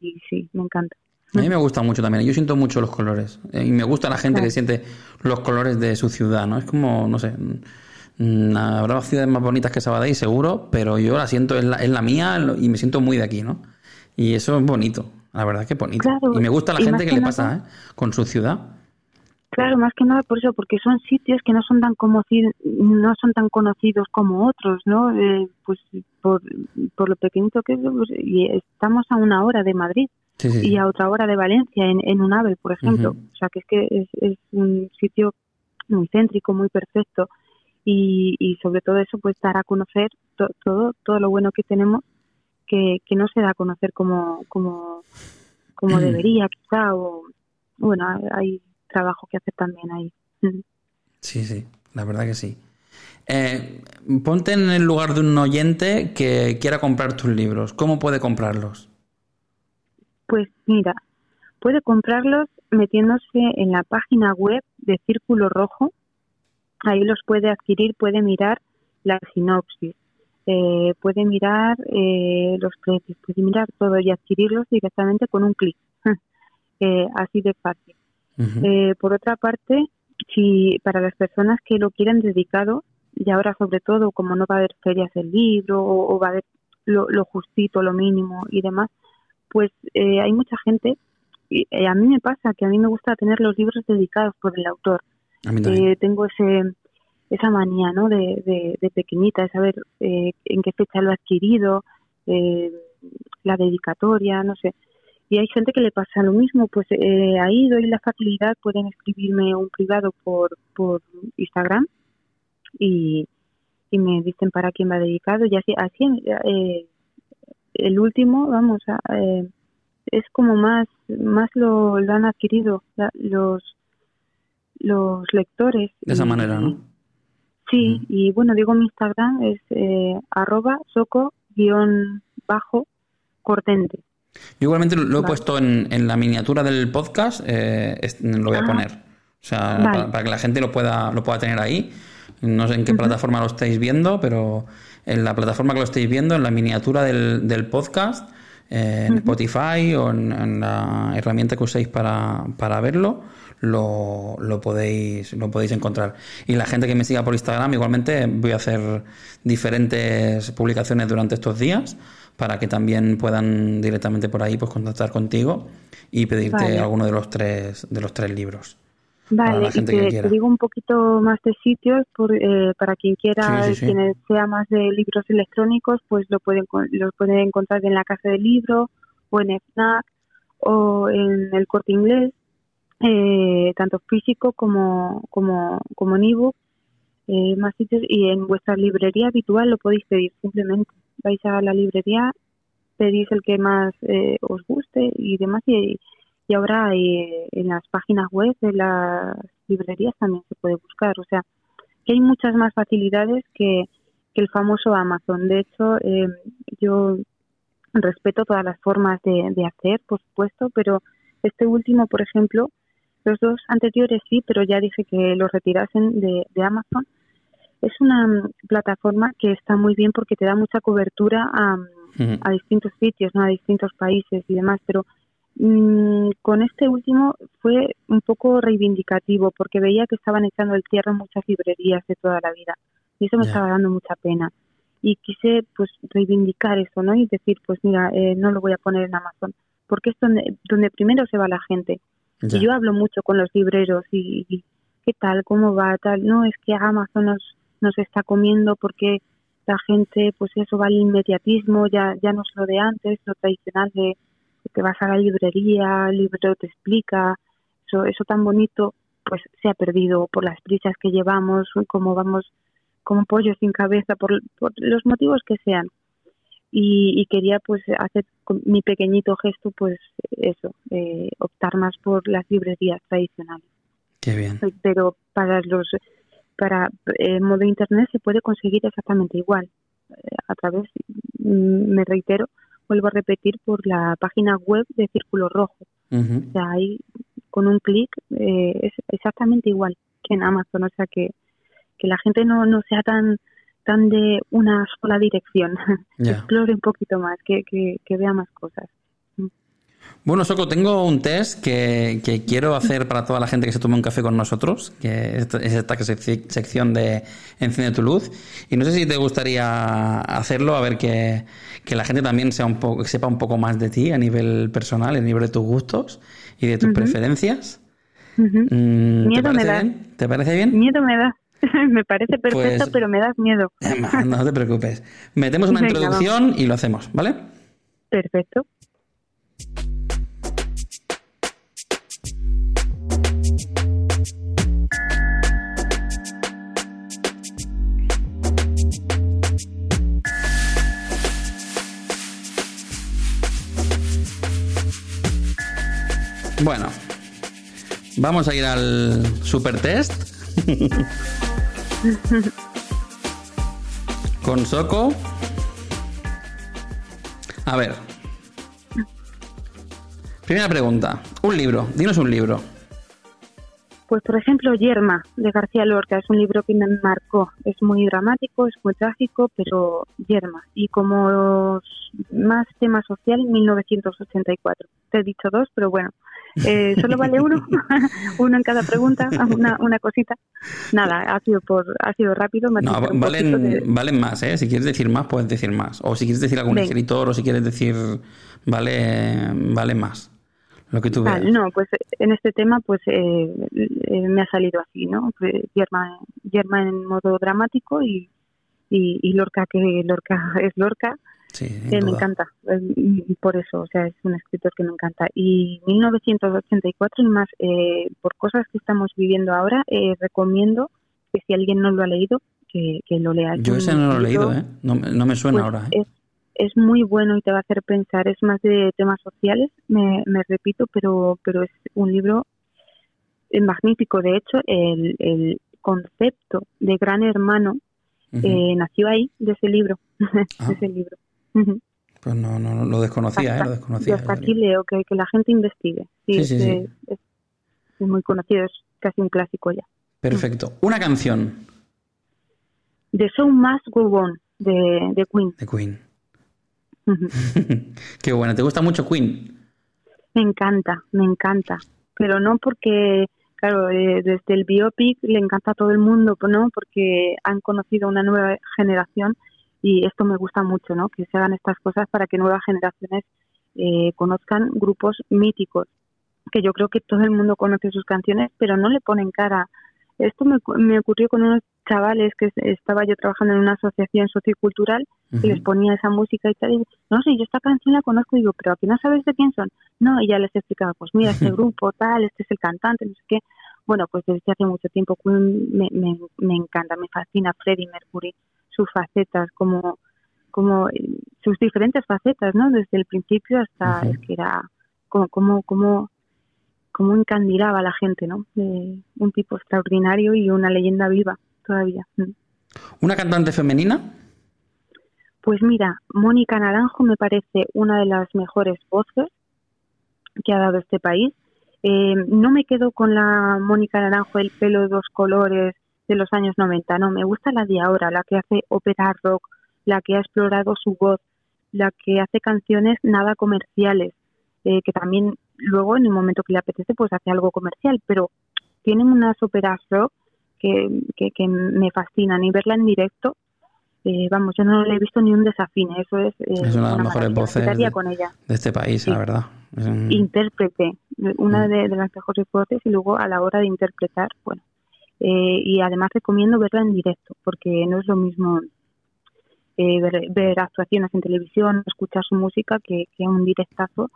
y sí, me encanta. A mí me gusta mucho también. Yo siento mucho los colores. Eh, y me gusta la gente que siente los colores de su ciudad, ¿no? Es como, no sé, mm, habrá ciudades más bonitas que Sabadell, seguro, pero yo la siento, es la, es la mía y me siento muy de aquí, ¿no? Y eso es bonito, la verdad que es bonito. y me gusta la gente que le pasa ¿eh? con su ciudad. Claro, más que nada por eso, porque son sitios que no son tan conocidos, no son tan conocidos como otros, ¿no? Eh, pues por, por lo pequeñito que es, pues, y estamos a una hora de Madrid y a otra hora de Valencia, en, en un ave, por ejemplo. O sea, que es que es, es un sitio muy céntrico, muy perfecto y, y sobre todo eso, pues dar a conocer todo todo lo bueno que tenemos que, que no se da a conocer como como, como debería, quizá, o bueno, hay trabajo que hacer también ahí. Sí, sí, la verdad que sí. Eh, ponte en el lugar de un oyente que quiera comprar tus libros. ¿Cómo puede comprarlos? Pues mira, puede comprarlos metiéndose en la página web de Círculo Rojo. Ahí los puede adquirir, puede mirar la sinopsis, eh, puede mirar eh, los precios, puede mirar todo y adquirirlos directamente con un clic. así de fácil. Eh, por otra parte, si para las personas que lo quieren dedicado, y ahora sobre todo como no va a haber ferias del libro o, va a haber lo, justito, lo mínimo y demás, pues eh, hay mucha gente, y eh, a mí me pasa que a mí me gusta tener los libros dedicados por el autor. tengo ese esa manía ¿no? de, de, de pequeñita, de saber en qué fecha lo ha adquirido, la dedicatoria, no sé y hay gente que le pasa lo mismo, pues eh, ahí doy la facilidad, pueden escribirme un privado por, por Instagram y, y me dicen para quién va dedicado y así, así eh, el último, vamos, eh, es como más, más lo, lo han adquirido los, los lectores. De esa manera, ¿no? Sí, y bueno, digo mi Instagram es eh, arroba soco guion bajo cortente. Yo igualmente lo he puesto en, en, la miniatura del podcast, eh, lo voy a ah. poner. O sea, para, que la gente lo pueda, lo pueda tener ahí. No sé en qué plataforma lo estáis viendo, pero en la plataforma que lo estáis viendo, en la miniatura del, del podcast, eh, en Spotify o en, la herramienta que uséis para, para verlo, lo, lo, podéis, lo podéis encontrar. Y la gente que me siga por Instagram, igualmente voy a hacer diferentes publicaciones durante estos días para que también puedan directamente por ahí pues contactar contigo y pedirte alguno de los tres de los tres libros. Vale, y te, digo un poquito más de sitios por, eh, para quien quiera, quien sea más de libros electrónicos, pues lo pueden los pueden encontrar en la casa del libro o en FNAC o en el Corte Inglés, eh, tanto físico como como como en ebook, eh, más sitios y en vuestra librería habitual lo podéis pedir simplemente vais a la librería, pedís el que más eh, os guste y demás. Y, y ahora eh, en las páginas web de las librerías también se puede buscar. O sea, que hay muchas más facilidades que, que el famoso Amazon. De hecho, eh, yo respeto todas las formas de, de hacer, por supuesto, pero este último, por ejemplo, los dos anteriores sí, pero ya dije que los retirasen de, de Amazon es una mm, plataforma que está muy bien porque te da mucha cobertura a, a distintos sitios, ¿no? a distintos países y demás, pero mm, con este último fue un poco reivindicativo porque veía que estaban echando el cierre muchas librerías de toda la vida y eso me estaba dando mucha pena y quise pues reivindicar eso, ¿no? Y decir, pues mira, eh, no lo voy a poner en Amazon porque es donde, donde primero se va la gente. Y yo hablo mucho con los libreros y, y, qué tal, cómo va, tal. No, es que Amazon nos, nos está comiendo porque la gente, pues eso va al inmediatismo, ya, ya no es lo de antes, lo tradicional de que vas a la librería, el libro te explica, eso, eso tan bonito, pues se ha perdido por las prisas que llevamos, como vamos como pollo sin cabeza, por, por los motivos que sean. Y, y, quería pues hacer mi pequeñito gesto, pues eso, eh, optar más por las librerías tradicionales. Qué bien. Pero para los para eh, modo internet se puede conseguir exactamente igual. Eh, a través mm, me reitero vuelvo a repetir por la página web de Círculo Rojo. O sea ahí con un clic eh, es exactamente igual que en Amazon. O sea que que la gente no no sea tan tan de una sola dirección. Explore un poquito más que, que, que vea más cosas bueno, Soco, tengo un test que, quiero hacer para toda la gente que se tome un café con nosotros, que es esta sección de Enciende tu luz. Y no sé si te gustaría hacerlo, a ver que, la gente también sea un poco, sepa un poco más de ti a nivel personal, a nivel de tus gustos y de tus preferencias. Mm, ¿te Miedo me parece da. bien? ¿Te parece bien? Miedo me da. me parece perfecto, Pues- pero me das miedo. No te preocupes. Metemos una Venga, introducción y lo hacemos, ¿vale? Perfecto. Bueno, vamos a ir al super test. Con Soco. A ver. Primera pregunta. Un libro. Dinos un libro. Pues, por ejemplo, Yerma, de García Lorca, es un libro que me marcó. Es muy dramático, es muy trágico, pero Yerma. Y como más tema social, 1984. Te he dicho dos, pero bueno. Eh, solo vale uno, uno en cada pregunta, una, una cosita. Nada, ha sido por, ha sido rápido. me No, valen, de- valen más, ¿eh? Si quieres decir más, puedes decir más. O si quieres decir algún escritor, o si quieres decir. Vale, vale más. Lo que tú veas. Vale, no, pues en este tema pues eh, eh, me ha salido así, ¿no? Yerma, Yerma en modo dramático y, y, y Lorca que Lorca es Lorca, Sí, eh, me encanta y por eso, o sea, es un escritor que me encanta. Y 1984 y más eh, por cosas que estamos viviendo ahora, eh, recomiendo que si alguien no lo ha leído que, que lo lea. Yo ese no lo he leído, ¿eh? No, me- no me suena pues ahora, es, es muy bueno y te va a hacer pensar. Es más de temas sociales, me, me repito, pero, pero es un libro eh, magnífico. De hecho, el, el concepto de Gran Hermano eh, nació ahí, de ese libro. Ah. de ese libro. Pues no, no, no, lo desconocía, ¿eh? Hasta- Lo y desconocía. hasta aquí leo que, que la gente investigue. Sí, Sí, es, sí, sí. es- es- es muy conocido, es casi un clásico ya. Perfecto. Una canción The Show Must Go On, de, de Queen. de Queen. Qué buena. ¿Te gusta mucho Queen? Me encanta, me encanta. Pero no porque, claro, eh, desde el biopic le encanta a todo el mundo, ¿no? Porque han conocido una nueva generación y esto me gusta mucho, ¿no? Que se hagan estas cosas para que nuevas generaciones eh, conozcan grupos míticos. Que yo creo que todo el mundo conoce sus canciones, pero no le ponen cara. Esto me, me ocurrió con unos chavales que estaba yo trabajando en una asociación sociocultural y les Ujú. ponía esa música y tal. Y, no sé, yo esta canción la conozco y digo, pero aquí no sabes de quién son. No, y ya les explicaba, pues mira, este grupo, tal, este es el cantante, no sé qué. Bueno, pues desde hace mucho tiempo Queen me, me, me encanta, me fascina Freddie Mercury, sus facetas, como, como eh, sus diferentes facetas, ¿no? Desde el principio hasta es que era como, como, como, como encandilaba a la gente, ¿no? Eh, un tipo extraordinario y una leyenda viva todavía. Mm. ¿Una cantante femenina? Pues mira, Mónica Naranjo me parece una de las mejores voces que ha dado este país. Eh, no me quedo con la Mónica Naranjo, el pelo de dos colores de los años 90, no, me gusta la de ahora, la que hace ópera rock, la que ha explorado su voz, la que hace canciones nada comerciales, eh, que también luego en el momento que le apetece pues hace algo comercial, pero tienen unas óperas rock que, que, que me fascinan y verla en directo eh, vamos, yo no le he visto ni un desafine, eso es, eh, Es una de las mejores voces de- con ella. De este país, Sí. la verdad. Es un- Intérprete, una Mm. de, de las mejores voces y luego a la hora de interpretar, bueno. Eh, y además recomiendo verla en directo, porque no es lo mismo eh, ver, ver actuaciones en televisión, escuchar su música, que, que un directazo.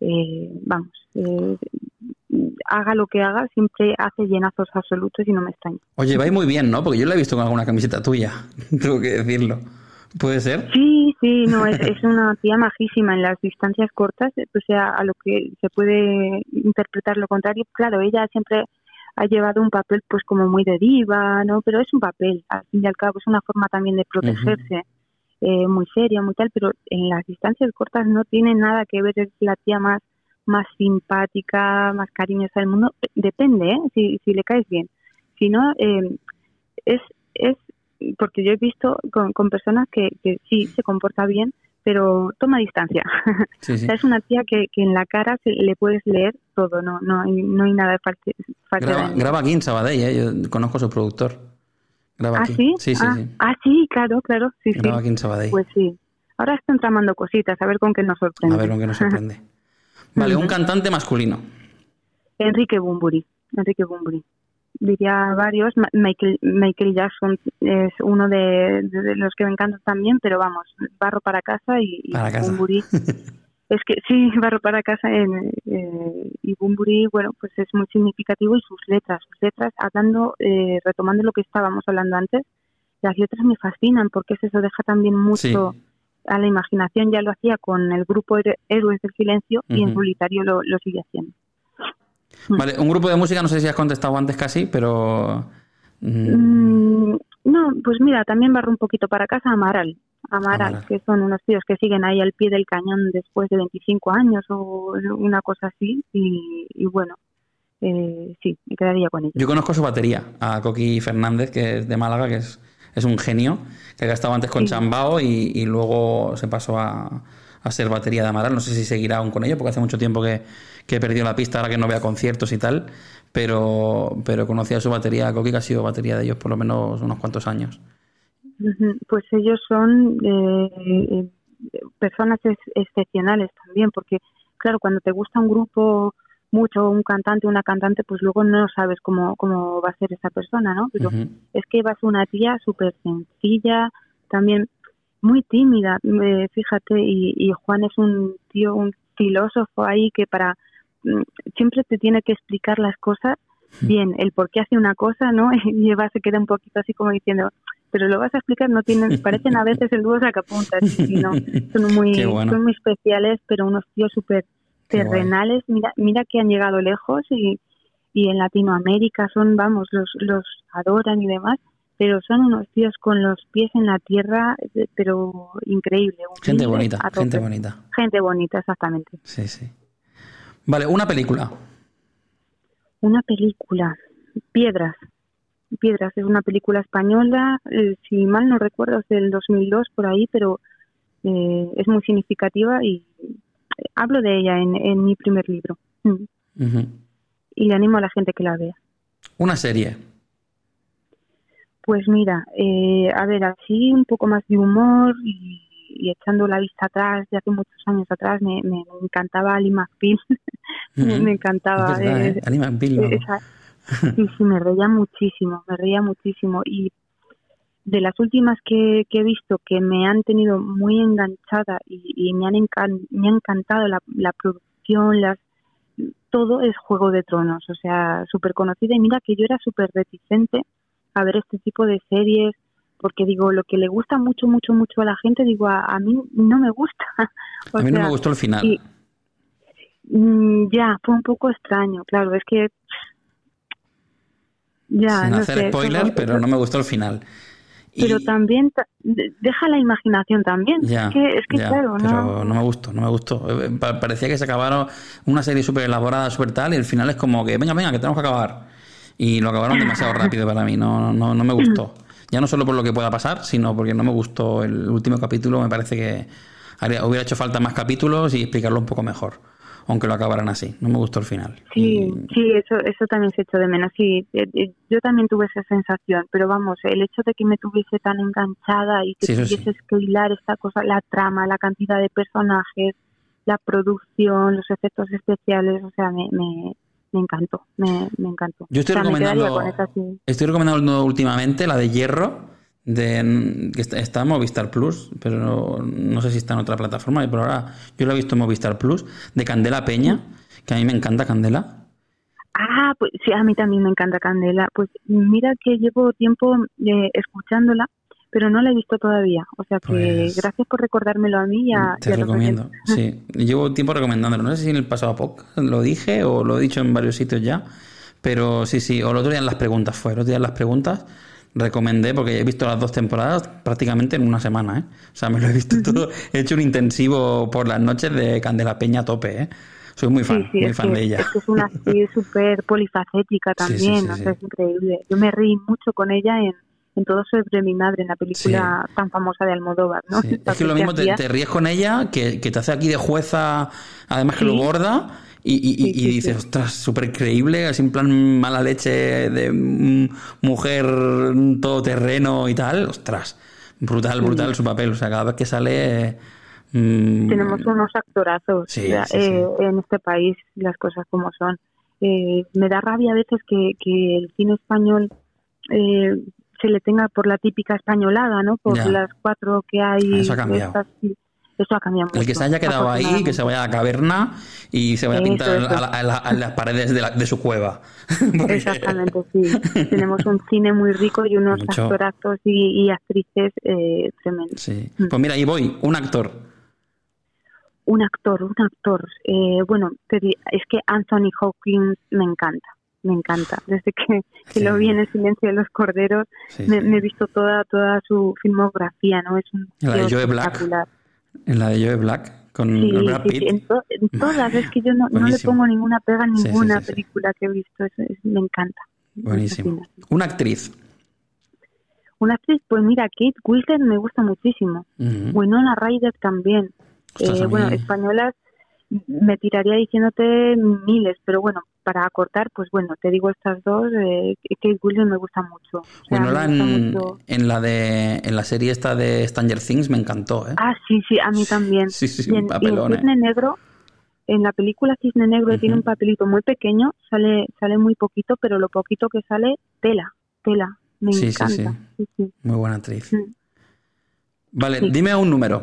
Eh, vamos, eh, haga lo que haga, siempre hace llenazos absolutos y no me extraña. Oye, va muy bien, ¿no? Porque yo la he visto con alguna camiseta tuya, tengo que decirlo. ¿Puede ser? Sí, sí, no, es, es una tía majísima en las distancias cortas, o sea, a lo que se puede interpretar lo contrario. Claro, ella siempre ha llevado un papel pues como muy de diva, ¿no? Pero es un papel, al fin y al cabo, es una forma también de protegerse, eh, muy seria, muy tal, pero en las distancias cortas no tiene nada que ver, es la tía más más simpática, más cariñosa del mundo. Depende, ¿eh? Si, si le caes bien. Si no, eh, es, es porque yo he visto con, con personas que, que sí se comporta bien, pero toma distancia. Sí, O sí. sea, es una tía que, que en la cara se, le puedes leer todo, no no hay, no hay nada de falta. falta Graba, graba aquí en Sabadell, ¿eh? Yo conozco a su productor. Graba ¿Ah, aquí. sí? Sí, sí, ah, sí. ah, sí, claro, claro, sí, sí. Graba aquí en Sabadell. Pues sí. Ahora están tramando cositas, a ver con qué nos sorprende. a ver, con qué nos sorprende. Vale, un cantante masculino. Enrique Bumburi. Enrique Bunbury. Diría varios. Michael, Michael Jackson es uno de, los que me encantan también, pero vamos, barro para casa y, y Bunbury. es que sí, barro para casa en, eh, y Bunbury, bueno, pues es muy significativo y sus letras, sus letras, hablando, eh, retomando lo que estábamos hablando antes, las letras me fascinan porque eso deja también mucho a la imaginación, ya lo hacía con el grupo Héroes del Silencio y en solitario lo, lo sigue haciendo. Mm. Vale, un grupo de música, no sé si has contestado antes casi, pero... Mm. Mm, no, pues mira, también barro un poquito para casa Amaral. Amaral, que son unos tíos que siguen ahí al pie del cañón después de 25 años o una cosa así. Y, bueno, eh, sí, me quedaría con ellos. Yo conozco su batería, a Coqui Fernández, que es de Málaga, que es, es un genio, que ha estado antes con Chambao y luego se pasó a, a ser batería de Amaral. No sé si seguirá aún con ello, porque hace mucho tiempo que, que perdió la pista, ahora que no vea conciertos y tal. Pero, pero conocía su batería, Coqui, que ha sido batería de ellos por lo menos unos cuantos años. Pues ellos son eh, personas excepcionales también, porque claro, cuando te gusta un grupo mucho, un cantante, una cantante, pues luego no sabes cómo, cómo va a ser esa persona, ¿no? Pero es que vas una tía súper sencilla, también muy tímida, eh, fíjate, y, Juan es un tío, un filósofo ahí que para mm, siempre te tiene que explicar las cosas bien, el por qué hace una cosa, ¿no? Y Eva se queda un poquito así como diciendo, pero lo vas a explicar, no tienen, parecen a veces el dúo sacapuntas, ¿no? son muy, son muy especiales, pero unos tíos súper terrenales, mira, mira que han llegado lejos y, y en Latinoamérica son, vamos, los, los adoran y demás, pero son unos tíos con los pies en la tierra, eh, pero increíble. Gente bonita, gente bonita. Gente bonita, exactamente. Sí, sí. Vale, una película. Una película. Piedras. Piedras es una película española, eh, si mal no recuerdo es del 2002 por ahí, pero eh, es muy significativa y hablo de ella en, en mi primer libro. Mm. Y le animo a la gente que la vea. Una serie. Pues mira, eh, a ver, así un poco más de humor y, echando la vista atrás, de hace muchos años atrás, me, encantaba Ali McBeal. me encantaba. Eh, ¿eh? Ali McBeal. Sí, sí, me reía muchísimo, me reía muchísimo. Y de las últimas que, he visto que me han tenido muy enganchada y, me, han me ha encantado la, la producción, las todo es Juego de Tronos, o sea, súper conocida. Y mira que yo era súper reticente a ver este tipo de series porque digo lo que le gusta mucho mucho mucho a la gente digo a, mí no me gusta a mí no me gustó el final mm, ya fue un poco extraño claro es que ya sin hacer spoiler pero no me gustó el final. Pero también deja la imaginación también. Es que, es que claro pero no... me gustó no me gustó. Eh, parecía que se acabaron una serie súper elaborada súper tal y el final es como que venga venga que tenemos que acabar y lo acabaron demasiado rápido para mí, no, no, no me gustó. Ya no solo por lo que pueda pasar, sino porque no me gustó el último capítulo, me parece que hubiera hecho falta más capítulos y explicarlo un poco mejor, aunque lo acabaran así. No me gustó el final. Sí, sí, eso, eso también se echó de menos. Sí, eh, eh, yo también tuve esa sensación, pero vamos, el hecho de que me tuviese tan enganchada y que tuvieses que hilar esta cosa, la trama, la cantidad de personajes, la producción, los efectos especiales, o sea, me, me encantó, me, encantó. Yo estoy recomendando, estoy recomendando últimamente la de Hierro, de, que está, en Movistar Plus, pero no, sé si está en otra plataforma, pero ahora yo lo he visto en Movistar Plus, de Candela Peña, que a mí me encanta Candela. Ah, pues sí, a mí también me encanta Candela. Pues mira que llevo tiempo eh, escuchándola pero no la he visto todavía. O sea que pues gracias por recordármelo a mí. Ya, te recomiendo, sí. Llevo tiempo recomendándolo. No sé si en el pasado poco lo dije o lo he dicho en varios sitios ya. Pero sí, sí. O el otro día en las preguntas fue. El otro día en las preguntas recomendé porque he visto las dos temporadas prácticamente en una semana. ¿eh? O sea, me lo he visto todo. He hecho un intensivo por las noches de Candela Peña a tope. ¿eh? Soy muy fan, muy fan de ella. Es, que es una actriz súper polifacética también. o sea, es increíble. Yo me reí mucho con ella en en todo sobre mi madre, en la película tan famosa de Almodóvar, ¿no? Es que lo mismo te, ríes con ella, que, te hace aquí de jueza, además que lo borda, y, y, y dices, ostras, súper creíble, así en plan mala leche de mujer todoterreno y tal, ostras, brutal, brutal su papel, o sea, cada vez que sale... Mm, Tenemos unos actorazos eh, en este país, las cosas como son. eh, me da rabia a veces que, que el cine español eh, se le tenga por la típica españolada, ¿no? Por Ya. las cuatro que hay. Eso ha cambiado. estas, sí. Eso ha cambiado mucho. El que se haya quedado ahí, que se vaya a la caverna y se vaya a pintar a, la- a la- a las paredes de, la- de su cueva. Porque- Exactamente, sí. Tenemos un cine muy rico y unos Mucho. y, y actrices eh, tremendos. Sí. Mm. Pues mira, y voy, un actor. Un actor, un actor. Eh, bueno, te di- es que Anthony Hopkins me encanta, me encanta. Desde que, que Sí. lo vi en El silencio de los corderos, Sí, me, sí. me he visto toda toda su filmografía, ¿no? Es un La de Joe Black. En la de Joe Black, con Sí, Brad Pitt. sí, en, to- en todas, es que yo no, no le pongo ninguna pega a ninguna sí, película que he visto, es- es- me encanta. Buenísimo. Una actriz. Una actriz, pues mira, Kate Winslet me gusta muchísimo. Ujú. Winona Ryder también. Eh, bueno, españolas me tiraría diciéndote miles, pero bueno, para acortar, pues bueno, te digo estas dos. Eh, Kate Winslet me gusta mucho. O sea, Bueno, en, gusta mucho. en la de en la serie esta de Stranger Things me encantó, ¿eh? Ah, sí, sí, a mí también. Sí, sí, y en, y papelón, ¿eh? Cisne Negro, en la película Cisne Negro tiene un papelito muy pequeño, sale sale muy poquito, pero lo poquito que sale, tela, tela. Me Sí, sí, encanta. sí. Sí, sí. Muy buena actriz. Mm. Vale, dime un número.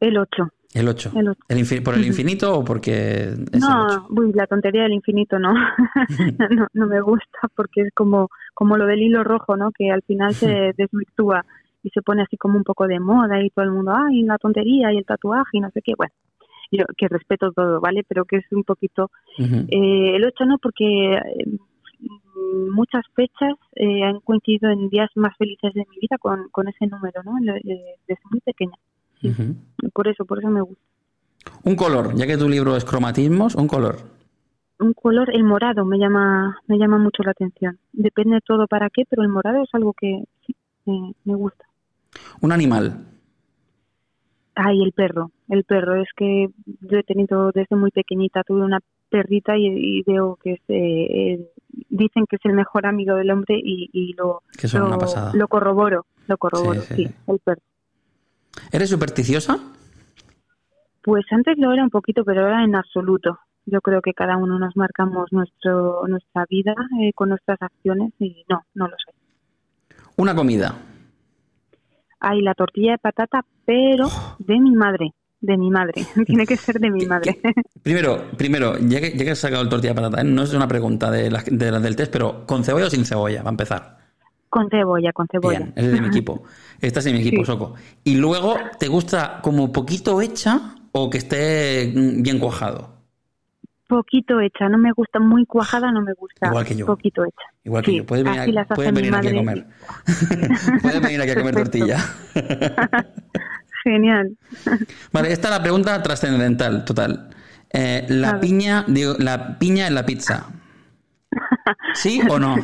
El 8. El 8. El ocho. ¿Por el infinito o porque es el No, 8? uy, la tontería del infinito no. no. No me gusta porque es como, como lo del hilo rojo, ¿no? Que al final se desvirtúa y se pone así como un poco de moda y todo el mundo, ay, la tontería y el tatuaje y no sé qué. Bueno, yo que respeto todo, ¿vale? Pero que es un poquito... Eh, el 8 no, porque eh, mm, muchas fechas eh, han coincidido en días más felices de mi vida con, con ese número, ¿no? Le- le- Desde muy pequeña. Por eso, por eso me gusta. Un color, ya que tu libro es cromatismos, un color. un color, el morado me llama, me llama mucho la atención. Depende de todo para qué, pero el morado es algo que sí, me, me gusta. Un animal. Ay, el perro, el perro, es que yo he tenido desde muy pequeñita, tuve una perrita y, y veo que es, eh, dicen que es el mejor amigo del hombre y, y lo, Que son lo, una pasada. lo corroboro, lo corroboro, Sí, sí, sí, sí. el perro. ¿Eres supersticiosa? Pues antes lo era un poquito, pero ahora en absoluto. Yo creo que cada uno nos marcamos nuestro, nuestra vida eh, con nuestras acciones y no, no lo soy. Una comida. Hay la tortilla de patata, pero de mi madre, de mi madre. Tiene que ser de mi madre. Primero, primero, ya que, ya que has sacado el tortilla de patata, ¿eh? no es una pregunta de la, de la del test, pero ¿con cebolla o sin cebolla? Va a empezar. Con cebolla, con cebolla. Bien, eres de mi equipo. Estás en mi equipo, Sí. Soco. Y luego, ¿te gusta como poquito hecha o que esté mm, bien cuajado? Poquito hecha, no me gusta, muy cuajada no me gusta. Igual que yo. Poquito hecha. Igual que Sí, yo. Puedes venir, a- puedes venir aquí a comer. puedes venir aquí a comer tortilla. Genial. Vale, esta es la pregunta trascendental, total. Eh, la piña, digo, la piña en la pizza. ¿Sí o no?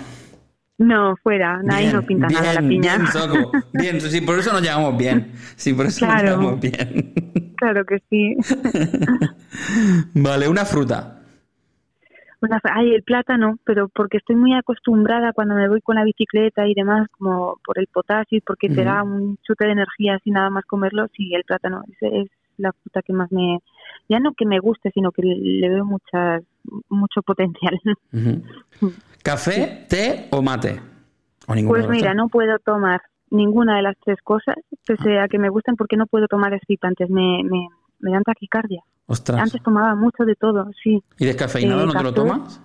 No, fuera, ahí no pinta nada la piña. Bien, Soco. Bien, sí, por eso nos llevamos bien. Sí, por eso Claro. nos llevamos bien. Claro que sí. Vale, una fruta. Una ay, el plátano, pero porque estoy muy acostumbrada cuando me voy con la bicicleta y demás, como por el potasio porque te da un chute de energía sin nada más comerlo, sí, el plátano es, es la fruta que más me, ya no que me guste, sino que le, veo muchas, mucho potencial. ¿Café, té o mate? ¿O Pues mira, no puedo tomar ninguna de las tres cosas, pese a que me gustan, porque no puedo tomar excitantes, me, me, me dan taquicardia. Ostras. Antes tomaba mucho de todo, sí. ¿Y descafeinado eh, no te lo tomas?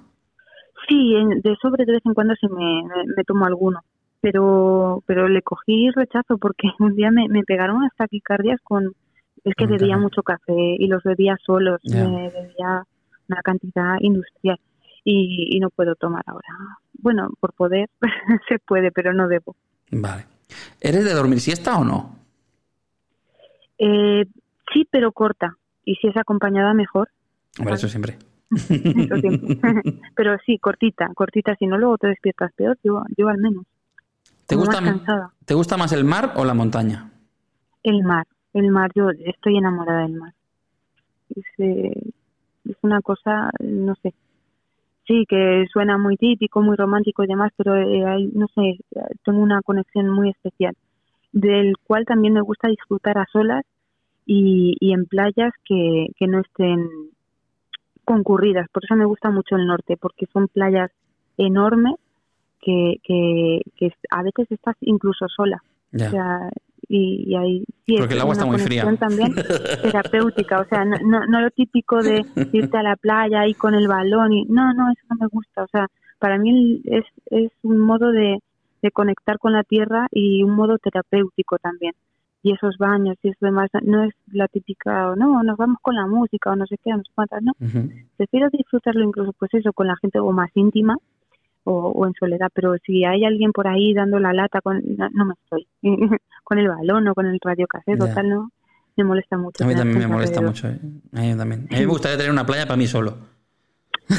Sí, de sobre de vez en cuando sí me, me, me tomo alguno, pero pero le cogí rechazo porque un día me, me pegaron unas taquicardias con... Es que bebía mucho café y los bebía solos, me bebía una cantidad industrial y, y no puedo tomar ahora. Bueno, por poder se puede, pero no debo. Vale. ¿Eres de dormir siesta o no? Eh, sí, pero corta. Y si es acompañada, mejor. Hombre, eso siempre. Eso siempre. pero sí, cortita, cortita. Si no, luego te despiertas peor. Yo, yo al menos. ¿Te gusta. ¿Te gusta más el mar o la montaña? El mar. El mar. Yo estoy enamorada del mar. Es, eh, es una cosa, no sé. Sí, que suena muy típico, muy romántico y demás, pero eh, hay, no sé, tengo una conexión muy especial, del cual también me gusta disfrutar a solas y, y en playas que, que no estén concurridas. Por eso me gusta mucho el norte, porque son playas enormes que, que, que a veces estás incluso sola. O sea, y, ahí sí porque el agua está muy fría. también terapéutica o sea no, no, lo típico de irte a la playa y con el balón y no no eso no me gusta o sea para mí es es un modo de, de conectar con la tierra y un modo terapéutico también. Y esos baños y eso demás no es la típica no nos vamos con la música o no sé qué no sé cuántas no prefiero disfrutarlo incluso pues eso con la gente o más íntima o, en soledad, pero si hay alguien por ahí dando la lata, con, no, me estoy, con el balón o con el radio casero, tal, no, me molesta mucho. A mí también me molesta mucho, ¿eh? a mí también. A mí me gustaría tener una playa para mí solo.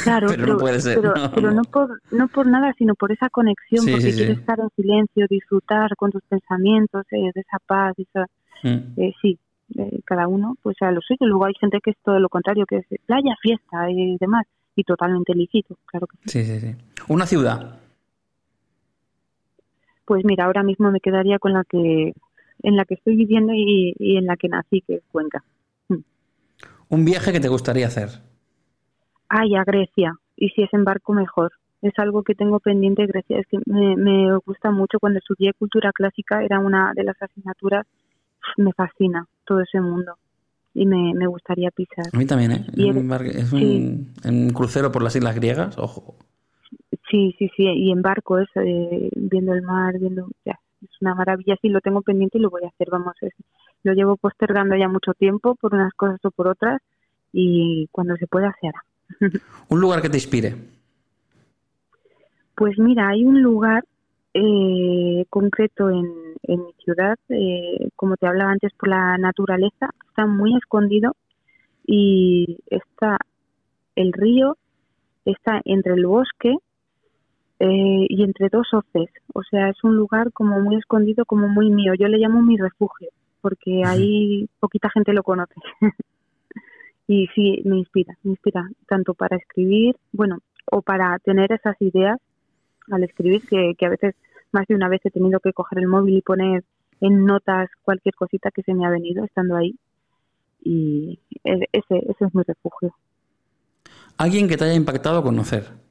Claro, pero, no puede ser. Pero, no, por, no por nada, sino por esa conexión, porque quieres estar en silencio, disfrutar con tus pensamientos, eh, de esa paz, esa, mm. eh, sí, eh, cada uno pues a lo suyo. Luego hay gente que es todo lo contrario, que es playa, fiesta y demás y totalmente lícito, claro que sí. Sí, sí, sí. ¿Una ciudad? Pues mira, ahora mismo me quedaría con la que en la que estoy viviendo y, en la que nací, que es Cuenca. Mm. ¿Un viaje que te gustaría hacer? Ay, a Grecia. Y si es en barco, mejor. Es algo que tengo pendiente Grecia. Es que me, me gusta mucho. Cuando estudié cultura clásica, era una de las asignaturas. Me fascina todo ese mundo y me, me gustaría pisar. A mí también, ¿eh? es un, crucero por las islas griegas, ojo. Sí, sí, sí, y en barco, es, eh, viendo el mar, viendo, ya, es una maravilla, sí, lo tengo pendiente y lo voy a hacer, vamos, es, lo llevo postergando ya mucho tiempo por unas cosas o por otras y cuando se pueda se hará. ¿Un lugar que te inspire? Pues mira, hay un lugar eh, concreto en, en mi ciudad, eh, como te hablaba antes, por la naturaleza, está muy escondido y está el río, está entre el bosque eh, y entre dos hoces. O sea, es un lugar como muy escondido, como muy mío. Yo le llamo mi refugio, porque ahí poquita gente lo conoce. y sí, me inspira, me inspira tanto para escribir, bueno, o para tener esas ideas al escribir, que, que a veces más de una vez he tenido que coger el móvil y poner en notas cualquier cosita que se me ha venido estando ahí. Y ese, ese es mi refugio. ¿Alguien que te haya impactado conocer?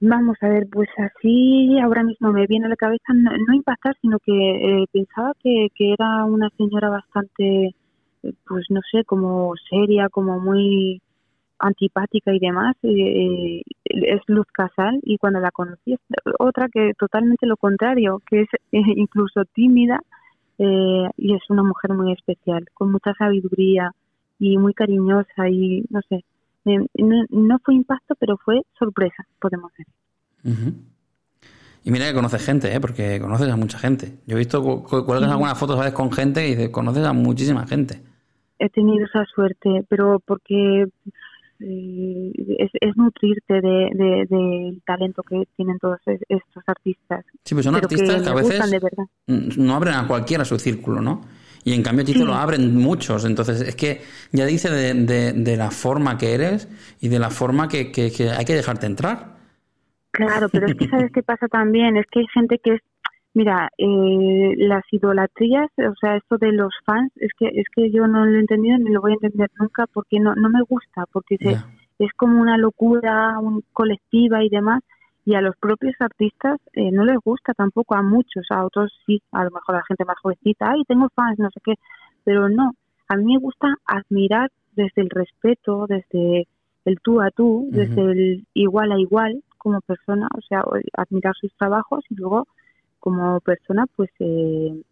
Vamos a ver, pues así ahora mismo me viene a la cabeza no, impactar, sino que eh, pensaba que, que era una señora bastante, eh, pues no sé, como seria, como muy antipática y demás, eh, es Luz Casal y cuando la conocí es otra que totalmente lo contrario, que es eh, incluso tímida eh, y es una mujer muy especial, con mucha sabiduría y muy cariñosa y no sé, no, fue impacto pero fue sorpresa, podemos decir. Y mira que conoces gente, ¿eh? porque conoces a mucha gente. Yo he visto, cuelgas algunas fotos a veces con gente y dices, conoces a muchísima gente. He tenido esa suerte, pero porque eh, es, nutrirte del de, talento que tienen todos estos artistas. Sí, pues son artistas que, a veces no abren a cualquiera su círculo, ¿no? Y en cambio a ti te lo abren muchos. Entonces es que ya dice de, de, la forma que eres y de la forma que, que, que hay que dejarte entrar. Claro, pero es que sabes qué pasa también, es que hay gente que es Mira, eh, las idolatrías, o sea, esto de los fans, es que es que yo no lo he entendido ni lo voy a entender nunca porque no no me gusta, porque es como una locura un, colectiva y demás, y a los propios artistas eh, no les gusta tampoco, a muchos, a otros sí, a lo mejor a la gente más jovencita, ay, tengo fans, no sé qué, pero no, a mí me gusta admirar desde el respeto, desde el tú a tú, desde el igual a igual como persona, o sea, admirar sus trabajos y luego como persona, pues eh,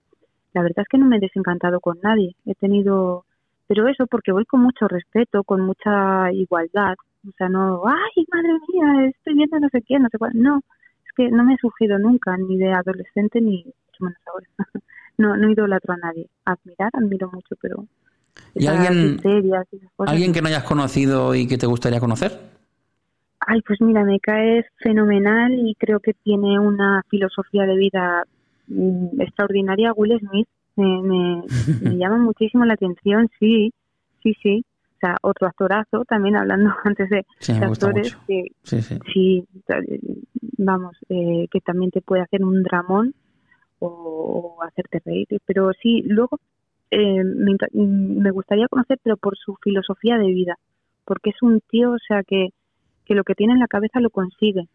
la verdad es que no me he desencantado con nadie. He tenido, pero eso porque voy con mucho respeto, con mucha igualdad. O sea, no, ay, madre mía, estoy viendo no sé qué, no sé cuál. No, es que no me he sufrido nunca, ni de adolescente, ni mucho menos ahora. no, no idolatro a nadie. Admirar, admiro mucho, pero... ¿Y alguien, alguien que no hayas conocido y que te gustaría conocer? Ay, pues mira, me cae fenomenal y creo que tiene una filosofía de vida mm, extraordinaria. Will Smith me, llama muchísimo la atención, sí, sí, sí. O sea, otro actorazo, también hablando antes de, actores que sí, vamos, eh, que también te puede hacer un dramón o, hacerte reír. Pero sí, luego eh, me, me, gustaría conocer, pero por su filosofía de vida, porque es un tío, o sea, que, que lo que tiene en la cabeza lo consigue.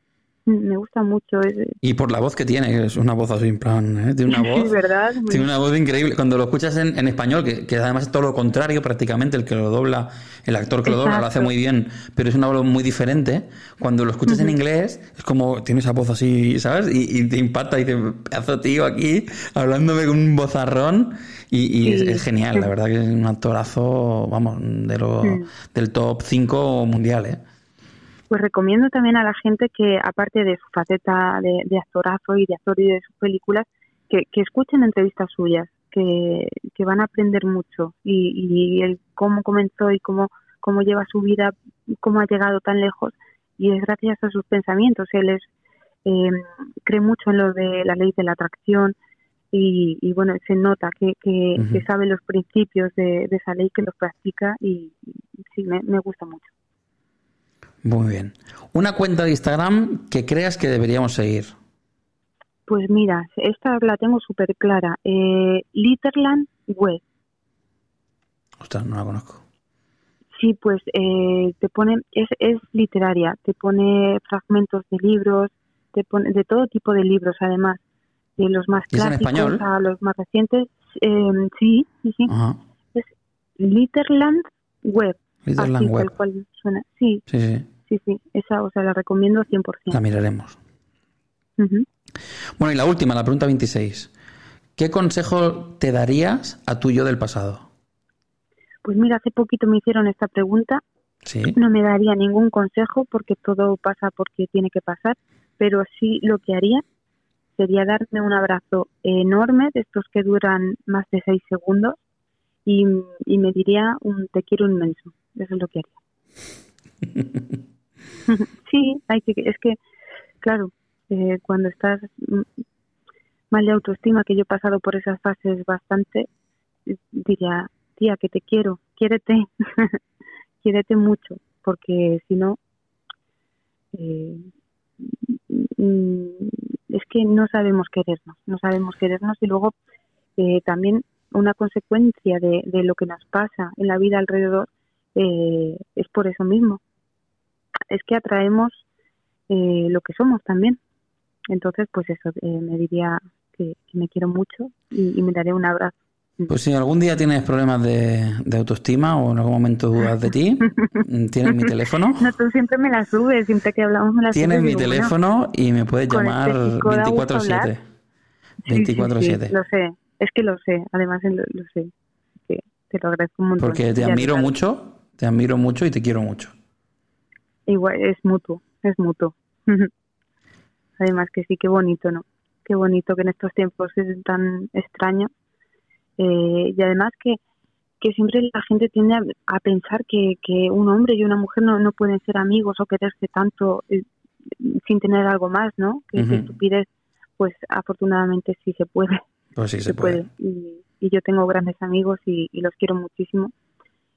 Me gusta mucho. Y por la voz que tiene, es una voz así en plan, ¿eh? Tiene una voz. ¿verdad? Tiene una voz increíble. Cuando lo escuchas en, en español, que, que, además es todo lo contrario prácticamente, el que lo dobla, el actor que lo dobla lo hace muy bien, pero es una voz muy diferente. Cuando lo escuchas en inglés, es como, tiene esa voz así, ¿sabes? Y, y te impacta y te pedazo tío aquí, hablándome con un vozarrón. Y, y sí, es, es, genial, la verdad que es un actorazo, vamos, de lo, del top 5 mundial, ¿eh? Pues recomiendo también a la gente que, aparte de su faceta de, de actorazo y de actor y de sus películas, que, que escuchen entrevistas suyas, que, que, van a aprender mucho y, y el cómo comenzó y cómo, cómo lleva su vida, cómo ha llegado tan lejos y es gracias a sus pensamientos. Él es, eh, cree mucho en lo de la ley de la atracción y, y bueno, se nota que, que, uh -huh. que, sabe los principios de, de, esa ley, que los practica y, y sí, me, me gusta mucho. Muy bien. Una cuenta de Instagram que creas que deberíamos seguir. Pues mira, esta la tengo súper clara. Eh, Litterland Web. Ostras, no la conozco. Sí, pues eh, te pone, es, es literaria, te pone fragmentos de libros, te pone de todo tipo de libros además, de los más clásicos a los más recientes. Eh, sí, sí, sí. Ajá. Es Litterland Web. Así, Web. Tal cual suena. Sí. Sí, sí. Sí, sí, esa, o sea, la recomiendo 100%. La miraremos. Uh -huh. Bueno, y la última, la pregunta 26. ¿Qué consejo te darías a tu yo del pasado? Pues mira, hace poquito me hicieron esta pregunta. Sí. No me daría ningún consejo porque todo pasa porque tiene que pasar, pero sí lo que haría sería darme un abrazo enorme de estos que duran más de seis segundos y, y me diría un te quiero inmenso. Eso es lo que haría. sí, hay que, es que, claro, eh, cuando estás mal de autoestima, que yo he pasado por esas fases bastante, diría, tía, que te quiero, quiérete, quiérete mucho, porque si no, eh, es que no sabemos querernos, no sabemos querernos y luego eh, también una consecuencia de, de, lo que nos pasa en la vida alrededor eh, es por eso mismo, es que atraemos eh, lo que somos también. Entonces, pues eso, eh, me diría que, que, me quiero mucho y, y, me daré un abrazo. Pues si algún día tienes problemas de, de autoestima o en algún momento dudas de ti, tienes mi teléfono. No, tú siempre me la subes, siempre que hablamos me la Tienes subes, mi digo, teléfono bueno, y me puedes llamar este 24-7. 24-7. Sí, sí, sí, lo sé, es que lo sé, además lo, lo sé. Que te lo agradezco un montón. Porque te admiro mucho, te admiro mucho y te quiero mucho. Igual, es mutuo, es mutuo. Además que sí, qué bonito, ¿no? Qué bonito que en estos tiempos es tan extraño. Eh, y además que, que siempre la gente tiende a, a pensar que, que, un hombre y una mujer no, no pueden ser amigos o quererse tanto eh, sin tener algo más, ¿no? Que uh -huh. estupidez, pues afortunadamente sí se puede. Pues sí se, se puede. puede. Y, y, yo tengo grandes amigos y, y los quiero muchísimo.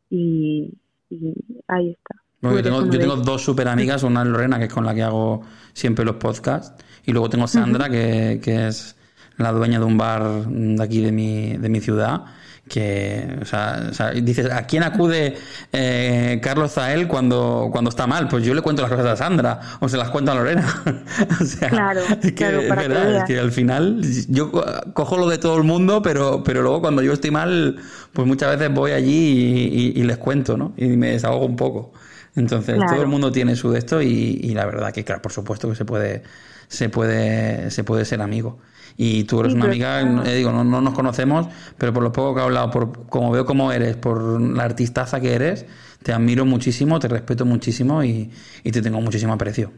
Y, y ahí está. Bueno, yo tengo, yo tengo dos super amigas, una es Lorena, que es con la que hago siempre los podcasts, y luego tengo Sandra, uh -huh. que, que, es la dueña de un bar de aquí de mi, de mi ciudad, que, o sea, o sea dices, ¿a quién acude eh, Carlos Zael cuando, cuando está mal? Pues yo le cuento las cosas a Sandra, o se las cuento a Lorena. o sea, claro, es que, claro, es verdad, que es que al final yo cojo lo de todo el mundo, pero, pero luego cuando yo estoy mal, pues muchas veces voy allí y, y, y les cuento, ¿no? Y me desahogo un poco. Entonces, claro. todo el mundo tiene su de esto y, y, la verdad que, claro, por supuesto que se puede, se puede, se puede ser amigo. Y tú eres sí, una amiga, eh, digo, no, no, nos conocemos, pero por lo poco que he hablado, por como veo cómo eres, por la artistaza que eres, te admiro muchísimo, te respeto muchísimo y, y te tengo muchísimo aprecio.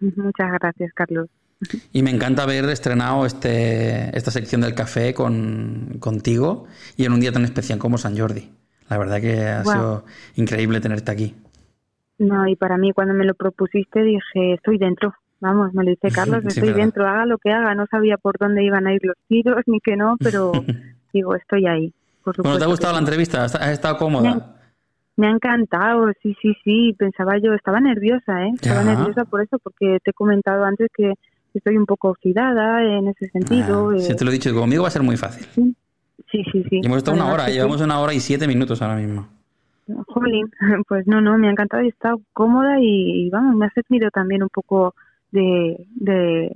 Muchas gracias, Carlos. Y me encanta haber estrenado este, esta sección del café con, contigo y en un día tan especial como San Jordi. La verdad que ha wow. sido increíble tenerte aquí. No, y para mí cuando me lo propusiste dije, estoy dentro. Vamos, me lo dice Carlos, sí, estoy dentro, haga lo que haga. No sabía por dónde iban a ir los tiros ni que no, pero digo, estoy ahí. Por bueno, ¿te ha gustado la entrevista? ¿Has estado cómoda? Me, me, ha encantado, sí, sí, sí. Pensaba yo, estaba nerviosa, ¿eh? Estaba nerviosa por eso, porque te he comentado antes que estoy un poco oxidada en ese sentido. Ah, sí, te lo he dicho, conmigo va a ser muy fácil. Sí, Sí, sí, sí. Y hemos estado una hora, llevamos una hora y siete minutos ahora mismo. Jolín, pues no, no, me ha encantado y he estado cómoda y, vamos, me ha servido también un poco de, de,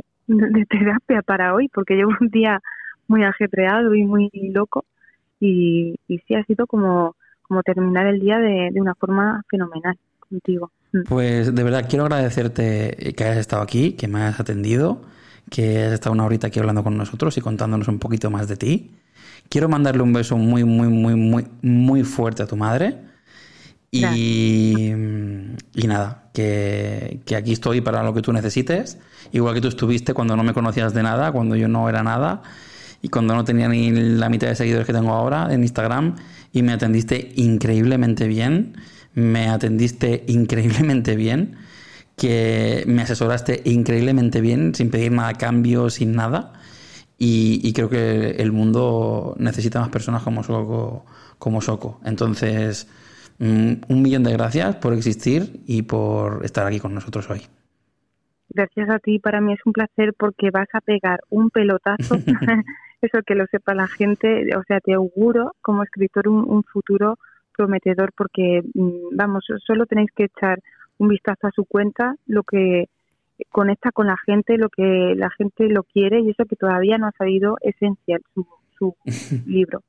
terapia para hoy, porque llevo un día muy ajetreado y muy loco y, y sí ha sido como, como terminar el día de, de una forma fenomenal contigo. Mm. Pues de verdad quiero agradecerte que hayas estado aquí, que me hayas atendido, que hayas estado una horita aquí hablando con nosotros y contándonos un poquito más de ti. Quiero mandarle un beso muy, muy, muy, muy, muy fuerte a tu madre. Y, y nada, que, que aquí estoy para lo que tú necesites, igual que tú estuviste cuando no me conocías de nada, cuando yo no era nada y cuando no tenía ni la mitad de seguidores que tengo ahora en Instagram y me atendiste increíblemente bien, me atendiste increíblemente bien, que me asesoraste increíblemente bien, sin pedir nada a cambio, sin nada. Y, creo que el mundo necesita más personas como Soco. Como Soco. Entonces, un millón de gracias por existir y por estar aquí con nosotros hoy. Gracias a ti, para mí es un placer porque vas a pegar un pelotazo, eso que lo sepa la gente, o sea, te auguro como escritor un, un futuro prometedor porque, mm, vamos, solo tenéis que echar un vistazo a su cuenta, lo que conecta con la gente, lo que la gente lo quiere y eso que todavía no ha salido esencial, su, su libro.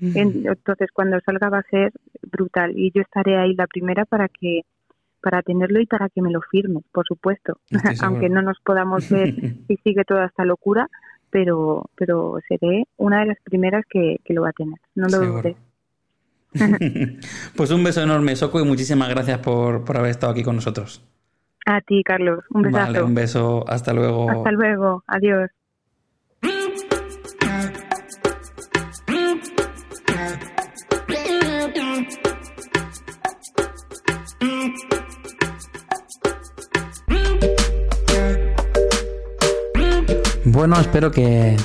En- Entonces, cuando salga va a ser brutal y yo estaré ahí la primera para que para tenerlo y para que me lo firmes, por supuesto. Aunque no nos podamos ver si sigue toda esta locura, pero pero seré una de las primeras que, que lo va a tener. No lo dudes. Pues un beso enorme, Soco, y muchísimas gracias por, por haber estado aquí con nosotros. A ti, Carlos. Un besazo. Vale, un beso. Hasta luego. Hasta luego. Adiós. Bueno, espero que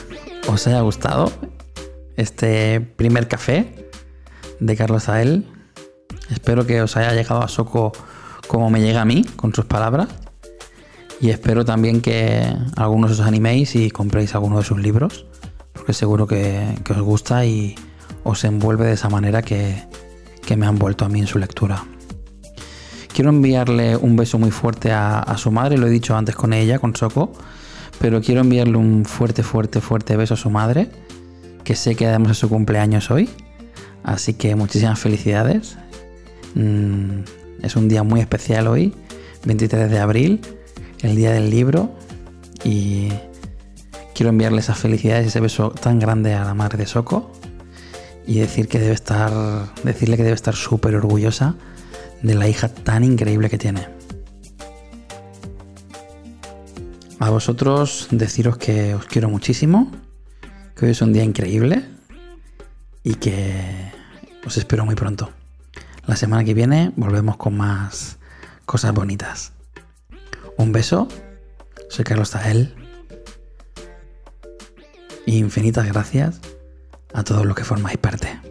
os haya gustado este primer café de Carlos Ael. Espero que os haya llegado a Soco como me llega a mí, con sus palabras. Y espero también que algunos os animéis y compréis alguno de sus libros, porque seguro que, os gusta y os envuelve de esa manera que, que me han vuelto a mí en su lectura. Quiero enviarle un beso muy fuerte a, a su madre, lo he dicho antes con ella, con Soco, pero quiero enviarle un fuerte, fuerte, fuerte beso a su madre, que sé que además es su cumpleaños hoy. Así que muchísimas felicidades. Mm, es un día muy especial hoy, 23 de abril, el día del libro. Y quiero enviarle esas felicidades y ese beso tan grande a la madre de Soco. Y decir que debe estar, decirle que debe estar súper orgullosa de la hija tan increíble que tiene. A vosotros deciros que os quiero muchísimo, que hoy es un día increíble y que os espero muy pronto. La semana que viene volvemos con más cosas bonitas. Un beso, soy Carlos Tael. Infinitas gracias a todos los que formáis parte.